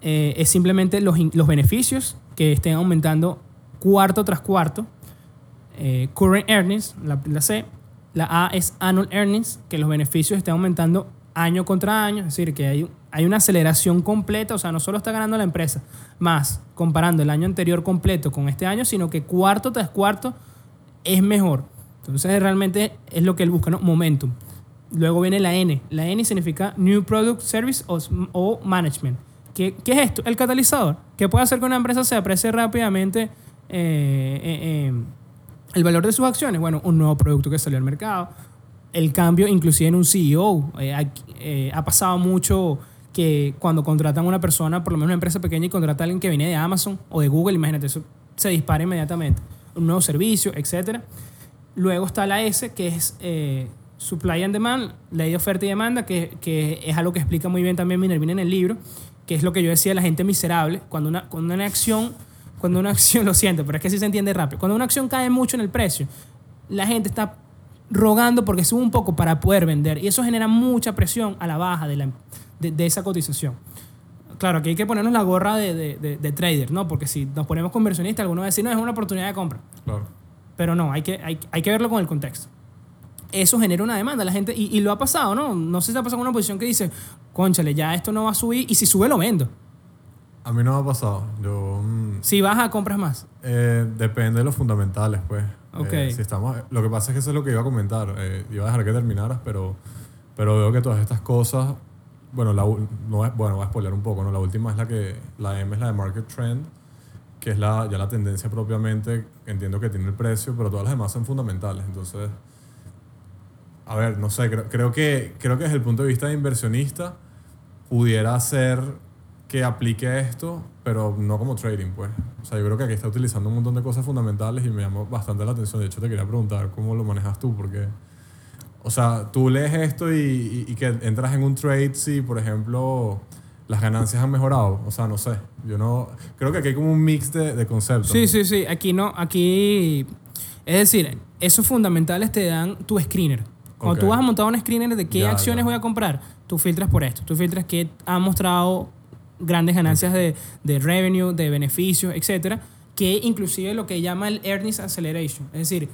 eh, es simplemente los, los beneficios que estén aumentando cuarto tras cuarto. Eh, current Earnings, la, C. La A es Annual Earnings, que los beneficios estén aumentando año contra año. Es decir, que hay, hay una aceleración completa. O sea, no solo está ganando la empresa más comparando el año anterior completo con este año, sino que cuarto tras cuarto es mejor. Entonces realmente es lo que él busca, ¿no? Momentum. Luego viene la N. La N significa New Product Service o, Management. ¿Qué, es esto? El catalizador. ¿Qué puede hacer que una empresa se aprecie rápidamente eh, eh, eh, el valor de sus acciones? Bueno, un nuevo producto que salió al mercado. El cambio inclusive en un CEO. Ha pasado mucho que cuando contratan a una persona, por lo menos una empresa pequeña, y contrata a alguien que viene de Amazon o de Google, imagínate, eso se dispara inmediatamente. Un nuevo servicio, etcétera. Luego está la S, que es eh, Supply and Demand, ley de oferta y demanda, que, que es algo que explica muy bien también Minervini en el libro, que es lo que yo decía de la gente miserable. Cuando una, cuando una acción, cuando una acción, lo siento, pero es que sí se entiende rápido. Cuando una acción cae mucho en el precio, la gente está rogando porque sube un poco para poder vender y eso genera mucha presión a la baja de, la, de, de esa cotización. Claro, aquí hay que ponernos la gorra de, de, de, de trader, ¿no? Porque si nos ponemos conversionistas, algunos van a decir, no, es una oportunidad de compra. Claro. Pero no, hay que, hay, hay que verlo con el contexto. Eso genera una demanda. La gente, y, y lo ha pasado, ¿no? No sé si te ha pasado con una posición que dice, conchale, ya esto no va a subir, y si sube lo vendo. A mí no me ha pasado. Yo. mm, Si baja, compras más. eh, depende de los fundamentales, pues. Ok. Eh, si estamos, lo que pasa es que eso es lo que iba a comentar. Eh, iba a dejar que terminaras, pero, pero veo que todas estas cosas. Bueno, la, no bueno, voy a spoiler un poco, ¿no? La última es la que. La M es la de Market Trend, que es la, ya la tendencia propiamente. Entiendo que tiene el precio, pero todas las demás son fundamentales. Entonces. A ver, no sé, creo, creo, que, creo que desde el punto de vista de inversionista pudiera ser que aplique esto, pero no como trading, pues. O sea, yo creo que aquí está utilizando un montón de cosas fundamentales y me llamó bastante la atención. De hecho, te quería preguntar cómo lo manejas tú, porque, o sea, tú lees esto y, y- y que entras en un trade si, por ejemplo, las ganancias han mejorado. O sea, no sé. Yo no. Creo que aquí hay como un mix de, de conceptos. Sí, sí, sí. Aquí no, aquí. Es decir, esos fundamentales te dan tu screener. Cuando tú vas a montar un screener de qué Ya, acciones ya. voy a comprar, tú filtras por esto. Tú filtras que han mostrado grandes ganancias de, de revenue, de beneficios, etcétera, que inclusive lo que llama el earnings acceleration. Es decir,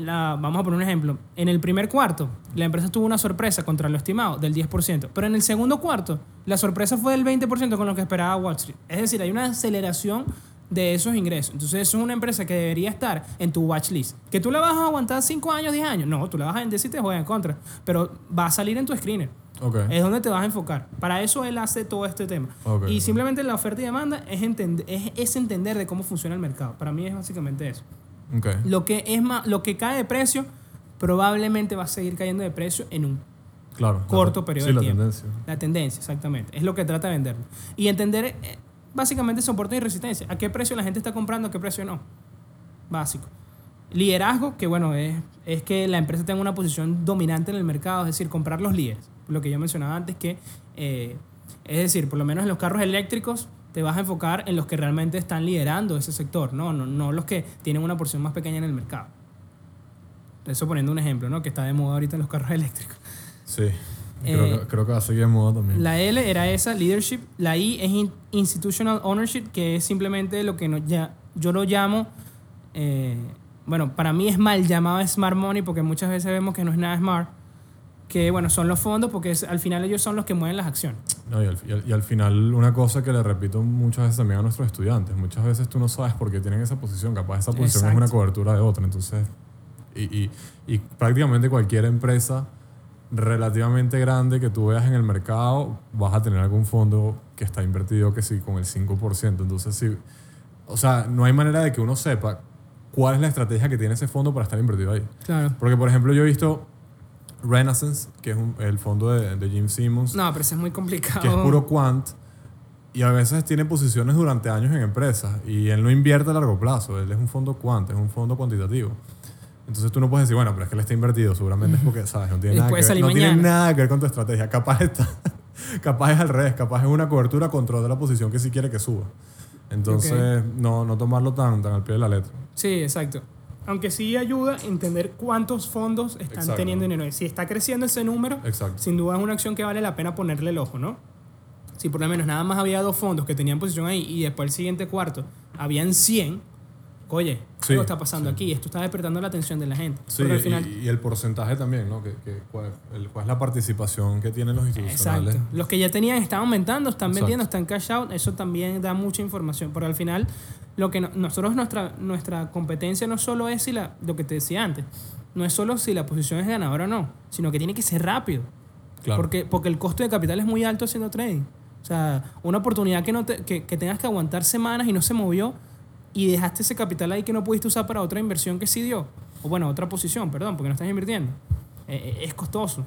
la- vamos a poner un ejemplo. En el primer cuarto, la empresa tuvo una sorpresa contra lo estimado del 10%, pero en el segundo cuarto, la sorpresa fue del 20% con lo que esperaba Wall Street. Es decir, hay una aceleración de esos ingresos. Entonces, eso es una empresa que debería estar en tu watch list. ¿Que tú la vas a aguantar 5 años, 10 años? No, tú la vas a vender si te juega en contra, pero va a salir en tu screener. Ok. Es donde te vas a enfocar. Para eso él hace todo este tema. Ok, y simplemente la oferta y demanda es, entender, es, es entender de cómo funciona el mercado. Para mí es básicamente eso. Ok. Lo que, es más, lo que cae de precio probablemente va a seguir cayendo de precio en un Claro. la corto periodo sí, de la tiempo. tendencia. La tendencia, exactamente. Es lo que trata de vender. Y entender eh, básicamente soporte y resistencia. ¿A qué precio la gente está comprando? ¿A qué precio no? Básico. Liderazgo, que bueno, es, es que la empresa tenga una posición dominante en el mercado, es decir, comprar los líderes. Lo que yo mencionaba antes, que eh, es decir, por lo menos en los carros eléctricos te vas a enfocar en los que realmente están liderando ese sector, no, no, no los que tienen una porción más pequeña en el mercado. Eso poniendo un ejemplo, ¿no? Que está de moda ahorita en los carros eléctricos. Sí. Creo, Eh, que, creo que va a seguir en moda también. La L era esa, leadership. La I es in- institutional ownership, que es simplemente lo que no, ya, yo lo llamo, eh, bueno, para mí es mal llamado smart money porque muchas veces vemos que no es nada smart, que bueno, son los fondos porque es- al final ellos son los que mueven las acciones. No, y, al, y al- y al final una cosa que le repito muchas veces también a nuestros estudiantes, muchas veces tú no sabes por qué tienen esa posición, capaz esa posición es una cobertura de otra, entonces, y, y, y prácticamente cualquier empresa relativamente grande que tú veas en el mercado, vas a tener algún fondo que está invertido que sí con el 5%, entonces sí, o sea, no hay manera de que uno sepa cuál es la estrategia que tiene ese fondo para estar invertido ahí. Claro. Porque, por ejemplo, yo he visto Renaissance, que es un- el fondo de, de Jim Simmons, No, pero eso es muy complicado. que es puro quant y a veces tiene posiciones durante años en empresas y él no invierte a largo plazo, él es un fondo quant, es un fondo cuantitativo. Entonces tú no puedes decir, bueno, pero es que él está invertido, seguramente es porque, ¿sabes? No tiene, nada que, ver, no tiene nada que ver con tu estrategia. Capaz está, capaz es al revés, capaz es una cobertura control de la posición que sí quiere que suba. Entonces, no, no tomarlo tan, tan al pie de la letra. Sí, exacto. Aunque sí ayuda a entender cuántos fondos están Exacto. teniendo dinero. Si está creciendo ese número, Exacto. sin duda es una acción que vale la pena ponerle el ojo, ¿no? Si por lo menos nada más había dos fondos que tenían posición ahí y después el siguiente cuarto habían 100, oye, Sí, algo está pasando sí. aquí, esto está despertando la atención de la gente. Sí, y- el porcentaje también, ¿no? Que, que- cuál, el- cuál es la participación que tienen los institucionales. Exacto. Los que ya tenían están aumentando, están Exacto. vendiendo, están cash out. Eso también da mucha información. Pero al final, lo que no- nosotros, nuestra, nuestra competencia no solo es si la, lo que te decía antes, no es solo si la posición es ganadora o no, sino que tiene que ser rápido. Claro. Porque, porque el costo de capital es muy alto haciendo trading. O sea, una oportunidad que, no te- que, que tengas que aguantar semanas y no se movió y dejaste ese capital ahí que no pudiste usar para otra inversión que sí dio. O bueno, otra posición, perdón, porque no estás invirtiendo. Eh, eh, es costoso.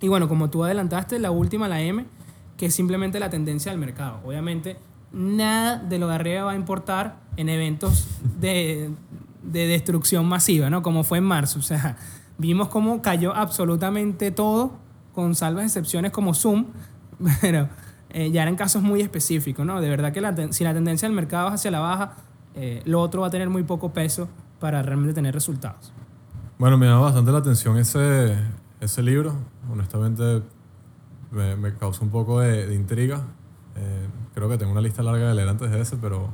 Y bueno, como tú adelantaste, la última, la M, que es simplemente la tendencia del mercado. Obviamente, nada de lo de arriba va a importar en eventos de, de destrucción masiva, ¿no? Como fue en marzo. O sea, vimos cómo cayó absolutamente todo, con salvas excepciones como Zoom, pero eh, ya eran casos muy específicos, ¿no? De verdad que la si la tendencia del mercado es hacia la baja, eh, lo otro va a tener muy poco peso para realmente tener resultados. Bueno, me llama bastante la atención ese, ese libro. Honestamente, me, me causó un poco de, de intriga. Eh, creo que tengo una lista larga de leer antes de ese, pero,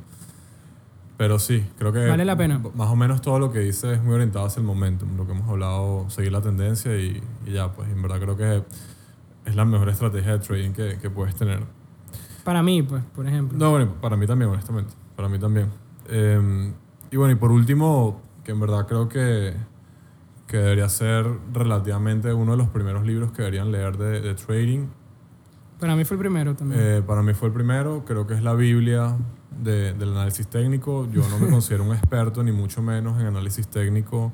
pero sí, creo que Vale la pena. más o menos todo lo que dice es muy orientado hacia el momentum, lo que hemos hablado, seguir la tendencia y, y ya, pues en verdad creo que es la mejor estrategia de trading que, que puedes tener. Para mí, pues, por ejemplo. No, bueno, para mí también, honestamente. Para mí también. Eh, y bueno, y por último, que en verdad creo que, que debería ser relativamente uno de los primeros libros que deberían leer de, de trading. Para mí fue el primero también. Eh, para mí fue el primero, creo que es la Biblia de- del análisis técnico. Yo no me considero un experto, ni mucho menos en análisis técnico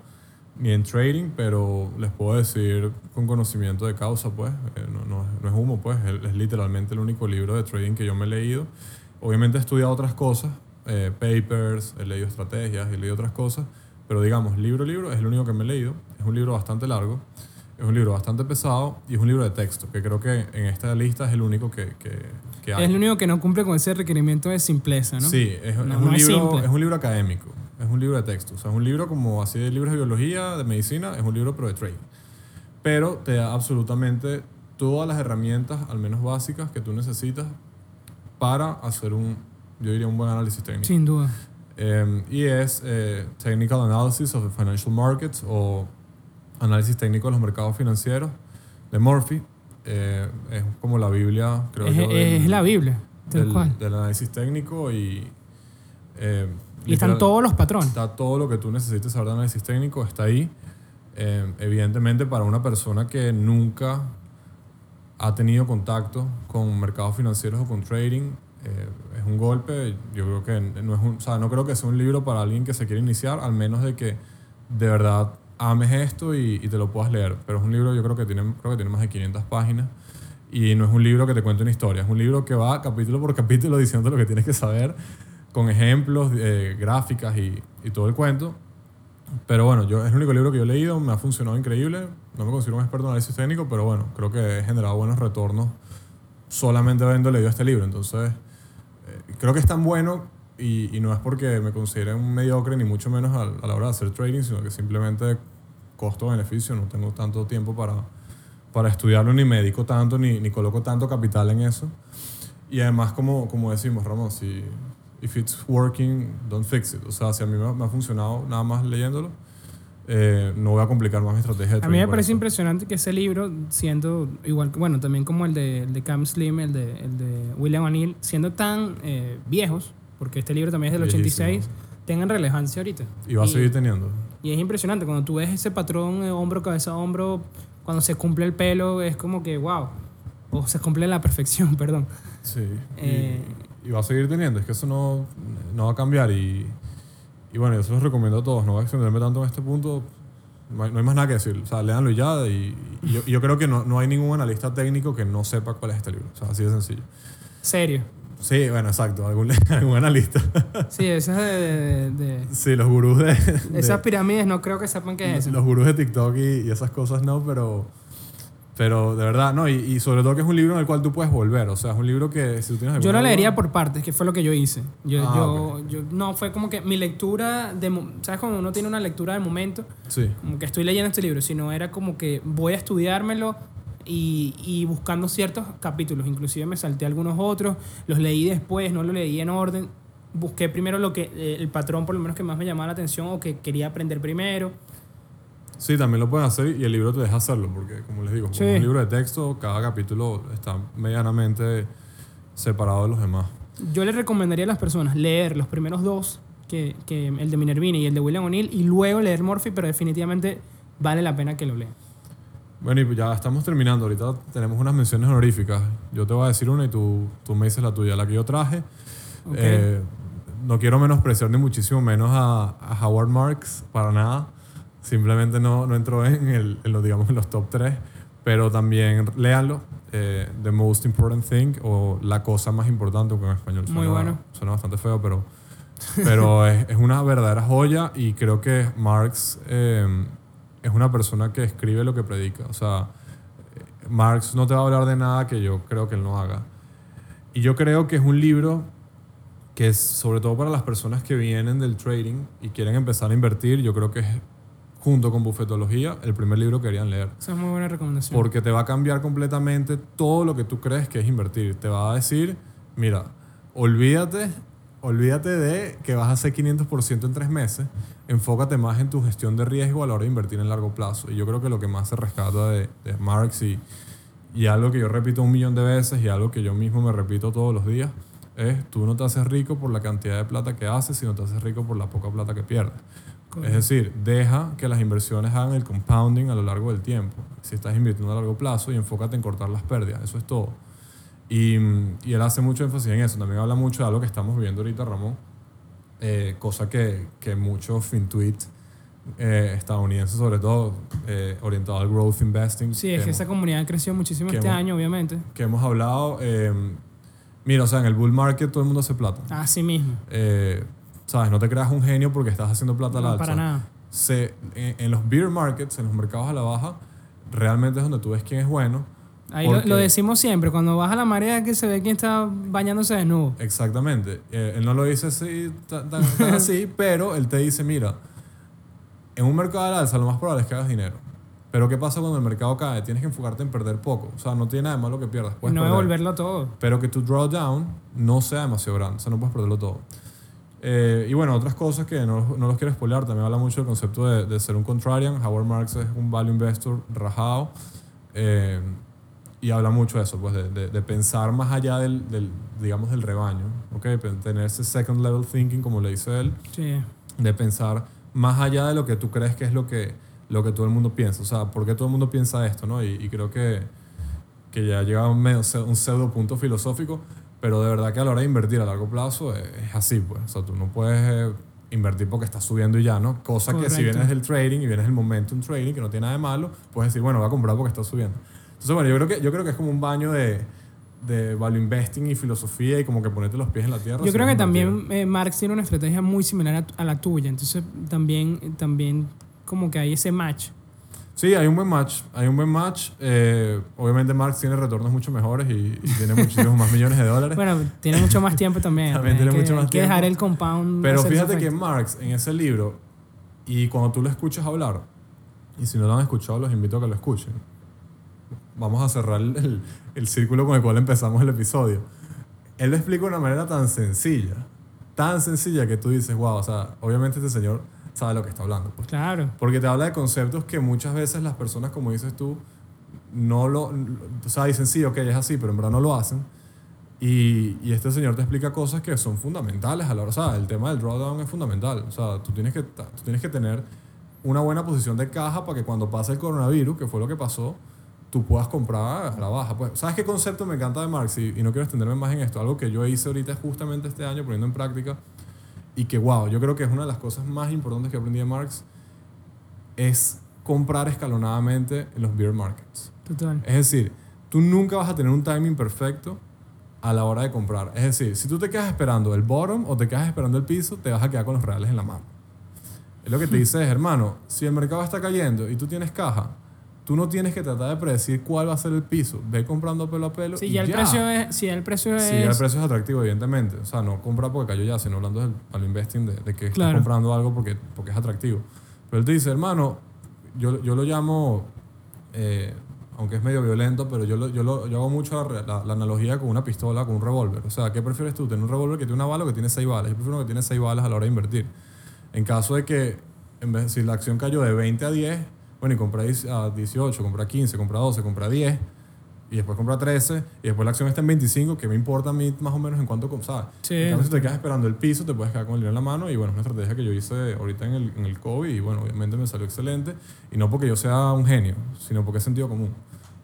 ni en trading, pero les puedo decir con conocimiento de causa, pues, eh, no, no no es humo, pues, es, es literalmente el único libro de trading que yo me he leído. Obviamente he estudiado otras cosas, eh, papers, he leído estrategias, he leído otras cosas, pero digamos, libro, libro, es el único que me he leído. Es un libro bastante largo, es un libro bastante pesado y es un libro de texto, que creo que en esta lista es el único que, que, que hay. es el único que no cumple con ese requerimiento de simpleza, ¿no? Sí, es, No, es no un es libro, simple. es un libro académico, es un libro de texto. O sea, es un libro como así de libros de biología, de medicina, es un libro pero de trading. Pero te da absolutamente todas las herramientas, al menos básicas, que tú necesitas para hacer un, yo diría, un buen análisis técnico. Sin duda. Eh, y es eh, Technical Analysis of the Financial Markets o Análisis Técnico de los Mercados Financieros de Murphy. Eh, es como la Biblia, creo Es, yo. es del- la Biblia, tal del, cual. del análisis técnico y... eh, Y están todos los patrones. Está todo lo que tú necesites saber de análisis técnico, está ahí. Eh, evidentemente para una persona que nunca ha tenido contacto con mercados financieros o con trading, eh, es un golpe. Yo creo que no es un, o sea, no creo que sea un libro para alguien que se quiere iniciar, al menos de que de verdad ames esto y, y te lo puedas leer. Pero es un libro, yo creo que tiene, creo que tiene más de 500 páginas. Y no es un libro que te cuente una historia, es un libro que va capítulo por capítulo diciendo lo que tienes que saber, con ejemplos, eh, gráficas y, y todo el cuento. Pero bueno, yo, es el único libro que yo he leído, me ha funcionado increíble. No me considero un experto en análisis técnico, pero bueno, creo que he generado buenos retornos solamente habiendo leído este libro. Entonces, creo que es tan bueno y, y no es porque me considere un mediocre, ni mucho menos a, a la hora de hacer trading, sino que simplemente costo-beneficio, no tengo tanto tiempo para, para estudiarlo, ni me dedico tanto, ni, ni coloco tanto capital en eso. Y además, como, como decimos, Ramón, si if it's working, don't fix it. O sea, si a mí me, me ha funcionado nada más leyéndolo, eh, no voy a complicar más mi estrategia de A mí me parece impresionante que ese libro, siendo igual que, bueno, también como el de, el de Cam Slim, el de, el de William O'Neill, siendo tan eh, viejos, porque este libro también es del Viejísimo. 86, tengan relevancia ahorita. Y va a seguir teniendo. Y es impresionante, cuando tú ves ese patrón eh, hombro, cabeza, hombro, cuando se cumple el pelo, es como que, wow, o se cumple la perfección, perdón. Sí. y- Eh, y, va a seguir teniendo. Es que eso no, no va a cambiar. Y, y bueno, se los recomiendo a todos. No voy a extenderme tanto en este punto. No hay, no hay más nada que decir. O sea, léanlo ya. Y, y yo, yo creo que no, no hay ningún analista técnico que no sepa cuál es este libro. O sea, así de sencillo. Serio. Sí, bueno, exacto. Algún, algún analista. Sí, esas de, de- de- Sí, los gurús de, de- esas pirámides no creo que sepan qué es eso. los gurús de TikTok y, y esas cosas no, pero, Pero de verdad, no, y, y sobre todo que es un libro en el cual tú puedes volver. O sea, es un libro que si tú tienes Yo lo leería por partes, que fue lo que yo hice. Yo, Ah, yo, yo- no, fue como que mi lectura, de, ¿sabes? Cuando uno tiene una lectura de momento, Sí. como que estoy leyendo este libro, sino era como que voy a estudiármelo y, y buscando ciertos capítulos. Inclusive me salté algunos otros, los leí después, no los leí en orden. Busqué primero lo que eh, el patrón por lo menos que más me llamaba la atención o que quería aprender primero. Sí, también lo puedes hacer y el libro te deja hacerlo, porque como les digo, como Sí. es un libro de texto, cada capítulo está medianamente separado de los demás. Yo le recomendaría a las personas leer los primeros dos, que, que el de Minervini y el de William O'Neill, y luego leer Murphy, pero definitivamente vale la pena que lo lean. Bueno, y pues ya estamos terminando. Ahorita tenemos unas menciones honoríficas. Yo te voy a decir una y tú, tú me dices la tuya. La que yo traje, Ok. eh, no quiero menospreciar ni muchísimo menos a, a Howard Marks para nada. Simplemente no, no entró en, el, en los, digamos, en los top 3. Pero también léanlo. eh, The Most Important Thing o La Cosa Más Importante, aunque en español Muy suena, bueno. suena bastante feo, pero, pero es, es una verdadera joya y creo que Marx eh, es una persona que escribe lo que predica. O sea, Marx no te va a hablar de nada que yo creo que él no haga. Y yo creo que es un libro que es sobre todo para las personas que vienen del trading y quieren empezar a invertir, yo creo que es junto con bufetología el primer libro que querían leer. Esa es muy buena recomendación. Porque te va a cambiar completamente todo lo que tú crees que es invertir. Te va a decir, mira, olvídate, olvídate de que vas a hacer 500% en tres meses. Enfócate más en tu gestión de riesgo a la hora de invertir en largo plazo. Y yo creo que lo que más se rescata de, de Marx y, y algo que yo repito un millón de veces y algo que yo mismo me repito todos los días es, tú no te haces rico por la cantidad de plata que haces, sino te haces rico por la poca plata que pierdes. Es decir, deja que las inversiones hagan el compounding a lo largo del tiempo. Si estás invirtiendo a largo plazo y enfócate en cortar las pérdidas, eso es todo. Y, y él hace mucho énfasis en eso. También habla mucho de algo que estamos viviendo ahorita, Ramón, eh, cosa que, que muchos FinTweet eh, estadounidenses, sobre todo, eh, orientados al growth investing, Sí, es que esa comunidad ha crecido muchísimo este hemos- año, obviamente. que hemos hablado. eh, mira, o sea, en el bull market todo el mundo hace plata. Así mismo. ¿Sabes? No te creas un genio porque estás haciendo plata al No, alza. para nada. se, en, en los beer markets, en los mercados a la baja, realmente es donde tú ves quién es bueno. Ahí lo, Porque- lo decimos siempre. Cuando baja la marea que se ve quién está bañándose desnudo. Exactamente. Eh, él no lo dice así, tan, tan- tan así, pero él te dice, mira, en un mercado al alza lo más probable es que hagas dinero. Pero ¿qué pasa cuando el mercado cae? Tienes que enfocarte en perder poco. O sea, no tiene nada de malo que pierdas. Puedes no devolverlo todo. Pero que tu drawdown no sea demasiado grande. O sea, no puedes perderlo todo. Eh, y bueno, otras cosas que no, no los quiero spoilear. También habla mucho del concepto de, de ser un contrarian. Howard Marks es un value investor rajado. Eh, y habla mucho de eso, pues de, de- de pensar más allá del, del, digamos, del rebaño. ¿ok? Tener ese second level thinking, como le dice él Sí. de pensar más allá de lo que tú crees que es lo que, lo que todo el mundo piensa. O sea, ¿por qué todo el mundo piensa esto? ¿no? Y, y creo que, que ya llega a un, medio, un pseudo punto filosófico, pero de verdad que a la hora de invertir a largo plazo es, así. Pues. O sea, tú no puedes eh, invertir porque está subiendo y ya, ¿no? Cosa que si Correcto. vienes del trading y vienes del momentum trading, que no tiene nada de malo, puedes decir, bueno, voy a comprar porque está subiendo. Entonces, bueno, yo creo que, yo creo que es como un baño de, de value investing y filosofía y como que ponerte los pies en la tierra. Yo creo que también eh, Marx tiene una estrategia muy similar a, a la tuya. Entonces también, también como que hay ese match. Sí, hay un buen match. Hay un buen match. Eh, obviamente Marx tiene retornos mucho mejores y, y tiene muchísimos más millones de dólares. Bueno, tiene mucho más tiempo también. También tiene que- mucho más hay que dejar tiempo. el compound. Pero fíjate que. Marx en ese libro, y cuando tú lo escuchas hablar, y si no lo han escuchado, los invito a que lo escuchen. Vamos a cerrar el, el- el círculo con el cual empezamos el episodio. Él lo explica de una manera tan sencilla, tan sencilla que tú dices, wow, o sea, obviamente este señor sabe lo que está hablando. pues. Claro. Porque te habla de conceptos que muchas veces las personas, como dices tú, no lo... O sea, dicen sí, ok, es así, pero en verdad no lo hacen. Y, y este señor te explica cosas que son fundamentales a la hora. O sea, el tema del drawdown es fundamental. O sea, tú tienes que, tú tienes que tener una buena posición de caja para que cuando pase el coronavirus, que fue lo que pasó, tú puedas comprar a la baja. Pues, ¿Sabes qué concepto me encanta de Marx? Y, y no quiero extenderme más en esto. Algo que yo hice ahorita justamente este año poniendo en práctica y que, wow, yo creo que es una de las cosas más importantes que aprendí de Marx es comprar escalonadamente en los beer markets. Total. Es decir, tú nunca vas a tener un timing perfecto a la hora de comprar. Es decir, si tú te quedas esperando el bottom o te quedas esperando el piso, te vas a quedar con los reales en la mano. Es lo que te dice es, hermano, si el mercado está cayendo y tú tienes caja, tú no tienes que tratar de predecir cuál va a ser el piso. Ve comprando pelo a pelo. Si y ya el precio es, si el precio es, ya el precio es atractivo, evidentemente. O sea, no comprar porque cayó ya, sino hablando del al investing de, de que estás Claro. comprando algo porque, porque es atractivo. Pero él te dice, hermano, yo, yo lo llamo, eh, aunque es medio violento, pero yo, lo, yo, lo, yo hago mucho la, la- la analogía con una pistola, con un revólver. O sea, ¿qué prefieres tú? ¿Tener un revólver que tiene una bala o que tiene seis balas? Yo prefiero uno que tiene seis balas a la hora de invertir. En caso de que, en vez si la acción cayó de 20 a 10, bueno, y compré a 18, compré a 15, compré a 12, compré a 10, y después compra 13 y después la acción está en 25, que me importa a mí más o menos en cuánto, ¿sabes? Sí. En cambio, si te quedas esperando el piso, te puedes quedar con el dinero en la mano y bueno, es una estrategia que yo hice ahorita en el, en el COVID y bueno, obviamente me salió excelente y no porque yo sea un genio, sino porque es sentido común.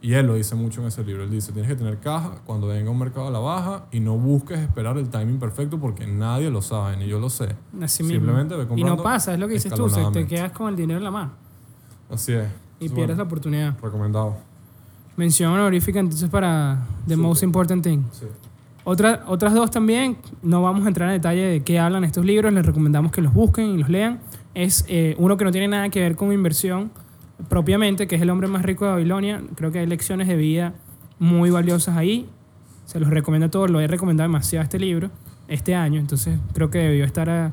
Y él lo dice mucho en ese libro. Él dice, tienes que tener caja cuando venga un mercado a la baja y no busques esperar el timing perfecto porque nadie lo sabe, ni yo lo sé. así mismo. Simplemente ve Y comprando no pasa, es lo que dices tú, se te escalonadamente. quedas con el dinero en la mano Así es. y pierdes la bueno, oportunidad. Recomendado. Mención honorífica entonces para The Súper. Most Important Thing. Sí. Otra, otras dos también, no vamos a entrar en detalle de qué hablan estos libros, les recomendamos que los busquen y los lean. Es eh, uno que no tiene nada que ver con inversión propiamente, que es El hombre más rico de Babilonia. Creo que hay lecciones de vida muy valiosas ahí. Se los recomiendo a todos, lo he recomendado demasiado este libro este año, entonces creo que debió estar a-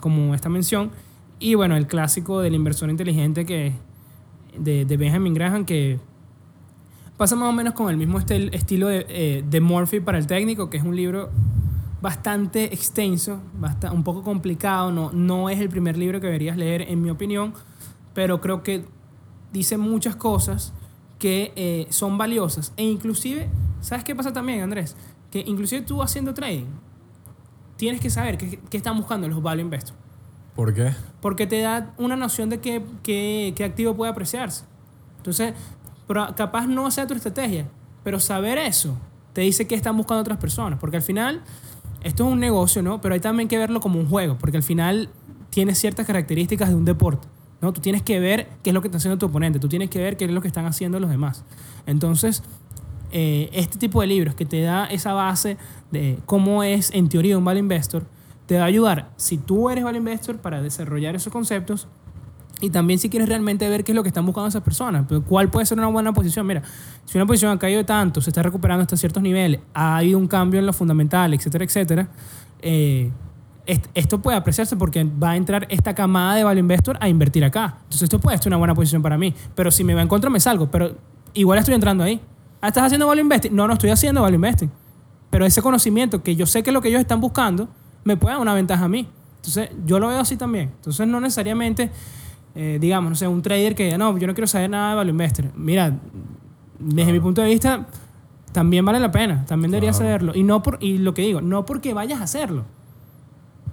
como esta mención. Y bueno, el clásico del inversor inteligente que, de, de Benjamin Graham, que pasa más o menos con el mismo estel- estilo de, eh, de Murphy para el técnico, que es un libro bastante extenso, basta- un poco complicado, no, no es el primer libro que deberías leer en mi opinión, pero creo que dice muchas cosas que eh, son valiosas. E inclusive, ¿sabes qué pasa también, Andrés? Que inclusive tú haciendo trading, tienes que saber qué, qué están buscando los value investors. ¿Por qué? Porque te da una noción de qué, qué, qué activo puede apreciarse. Entonces, pero capaz no sea tu estrategia, pero saber eso te dice qué están buscando otras personas. Porque al final, esto es un negocio, ¿no? Pero hay también que verlo como un juego, porque al final tiene ciertas características de un deporte. ¿no? Tú tienes que ver qué es lo que está haciendo tu oponente, tú tienes que ver qué es lo que están haciendo los demás. Entonces, eh, este tipo de libros que te da esa base de cómo es en teoría un value investor, te va a ayudar si tú eres value investor para desarrollar esos conceptos y también si quieres realmente ver qué es lo que están buscando esas personas, cuál puede ser una buena posición. Mira, si una posición ha caído de tanto, se está recuperando hasta ciertos niveles, ha habido un cambio en lo fundamental, etcétera, etcétera, eh, est- esto puede apreciarse porque va a entrar esta camada de value investor a invertir acá. Entonces esto puede ser una buena posición para mí. Pero si me va en contra me salgo, pero igual estoy entrando ahí. Ah, ¿estás haciendo value investing? No, no estoy haciendo value investing. Pero ese conocimiento que yo sé que es lo que ellos están buscando, me puede dar una ventaja a mí. Entonces, yo lo veo así también. Entonces, no necesariamente, eh, digamos, no sé, un trader que diga, no, yo no quiero saber nada de value investor. Mira, desde mi punto de vista, también vale la pena. También deberías Claro. saberlo. Y, no por, y lo que digo, no porque vayas a hacerlo,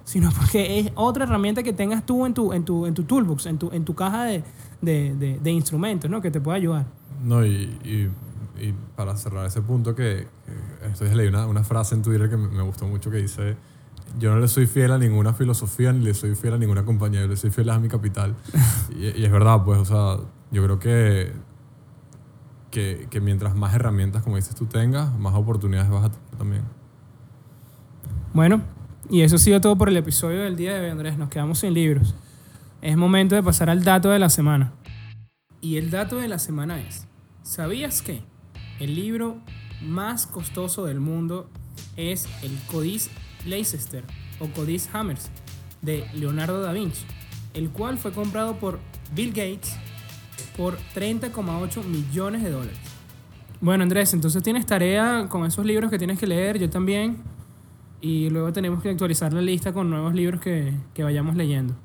sino porque es otra herramienta que tengas tú en tu, en tu, en tu toolbox, en tu, en tu caja de, de, de- de instrumentos, ¿no? Que te pueda ayudar. No, y, y- y para cerrar ese punto, que, que estoy leí una, una frase en Twitter que me, me gustó mucho que dice: Yo no le soy fiel a ninguna filosofía ni le soy fiel a ninguna compañía, yo le soy fiel a mi capital. y, y es verdad, pues, o sea, yo creo que, que, que mientras más herramientas, como dices tú, tengas, más oportunidades vas a tener también. Bueno, y eso ha sido todo por el episodio del día de hoy, Andrés. Nos quedamos sin libros. Es momento de pasar al dato de la semana. Y el dato de la semana es, ¿sabías que el libro más costoso del mundo es el Codice Leicester o Codice Hammers de Leonardo da Vinci, el cual fue comprado por Bill Gates por 30,8 millones de dólares? Bueno, Andrés, entonces tienes tarea con esos libros que tienes que leer, yo también. Y luego tenemos que actualizar la lista con nuevos libros que, que vayamos leyendo.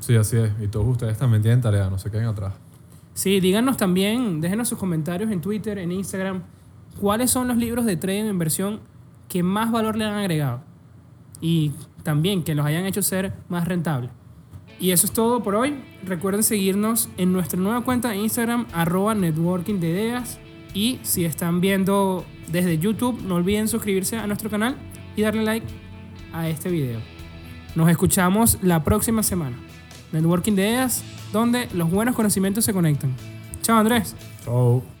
Sí, así es. Y todos ustedes también tienen tarea, no se queden atrás. Sí, díganos también, déjenos sus comentarios en Twitter, en Instagram, cuáles son los libros de trading de inversión que más valor le han agregado. Y también que los hayan hecho ser más rentables. Y eso es todo por hoy. Recuerden seguirnos en nuestra nueva cuenta de Instagram, arroba networking de ideas. Y si están viendo desde YouTube, no olviden suscribirse a nuestro canal y darle like a este video. Nos escuchamos la próxima semana. Networking de ideas, donde los buenos conocimientos se conectan. Chao Andrés. Chao.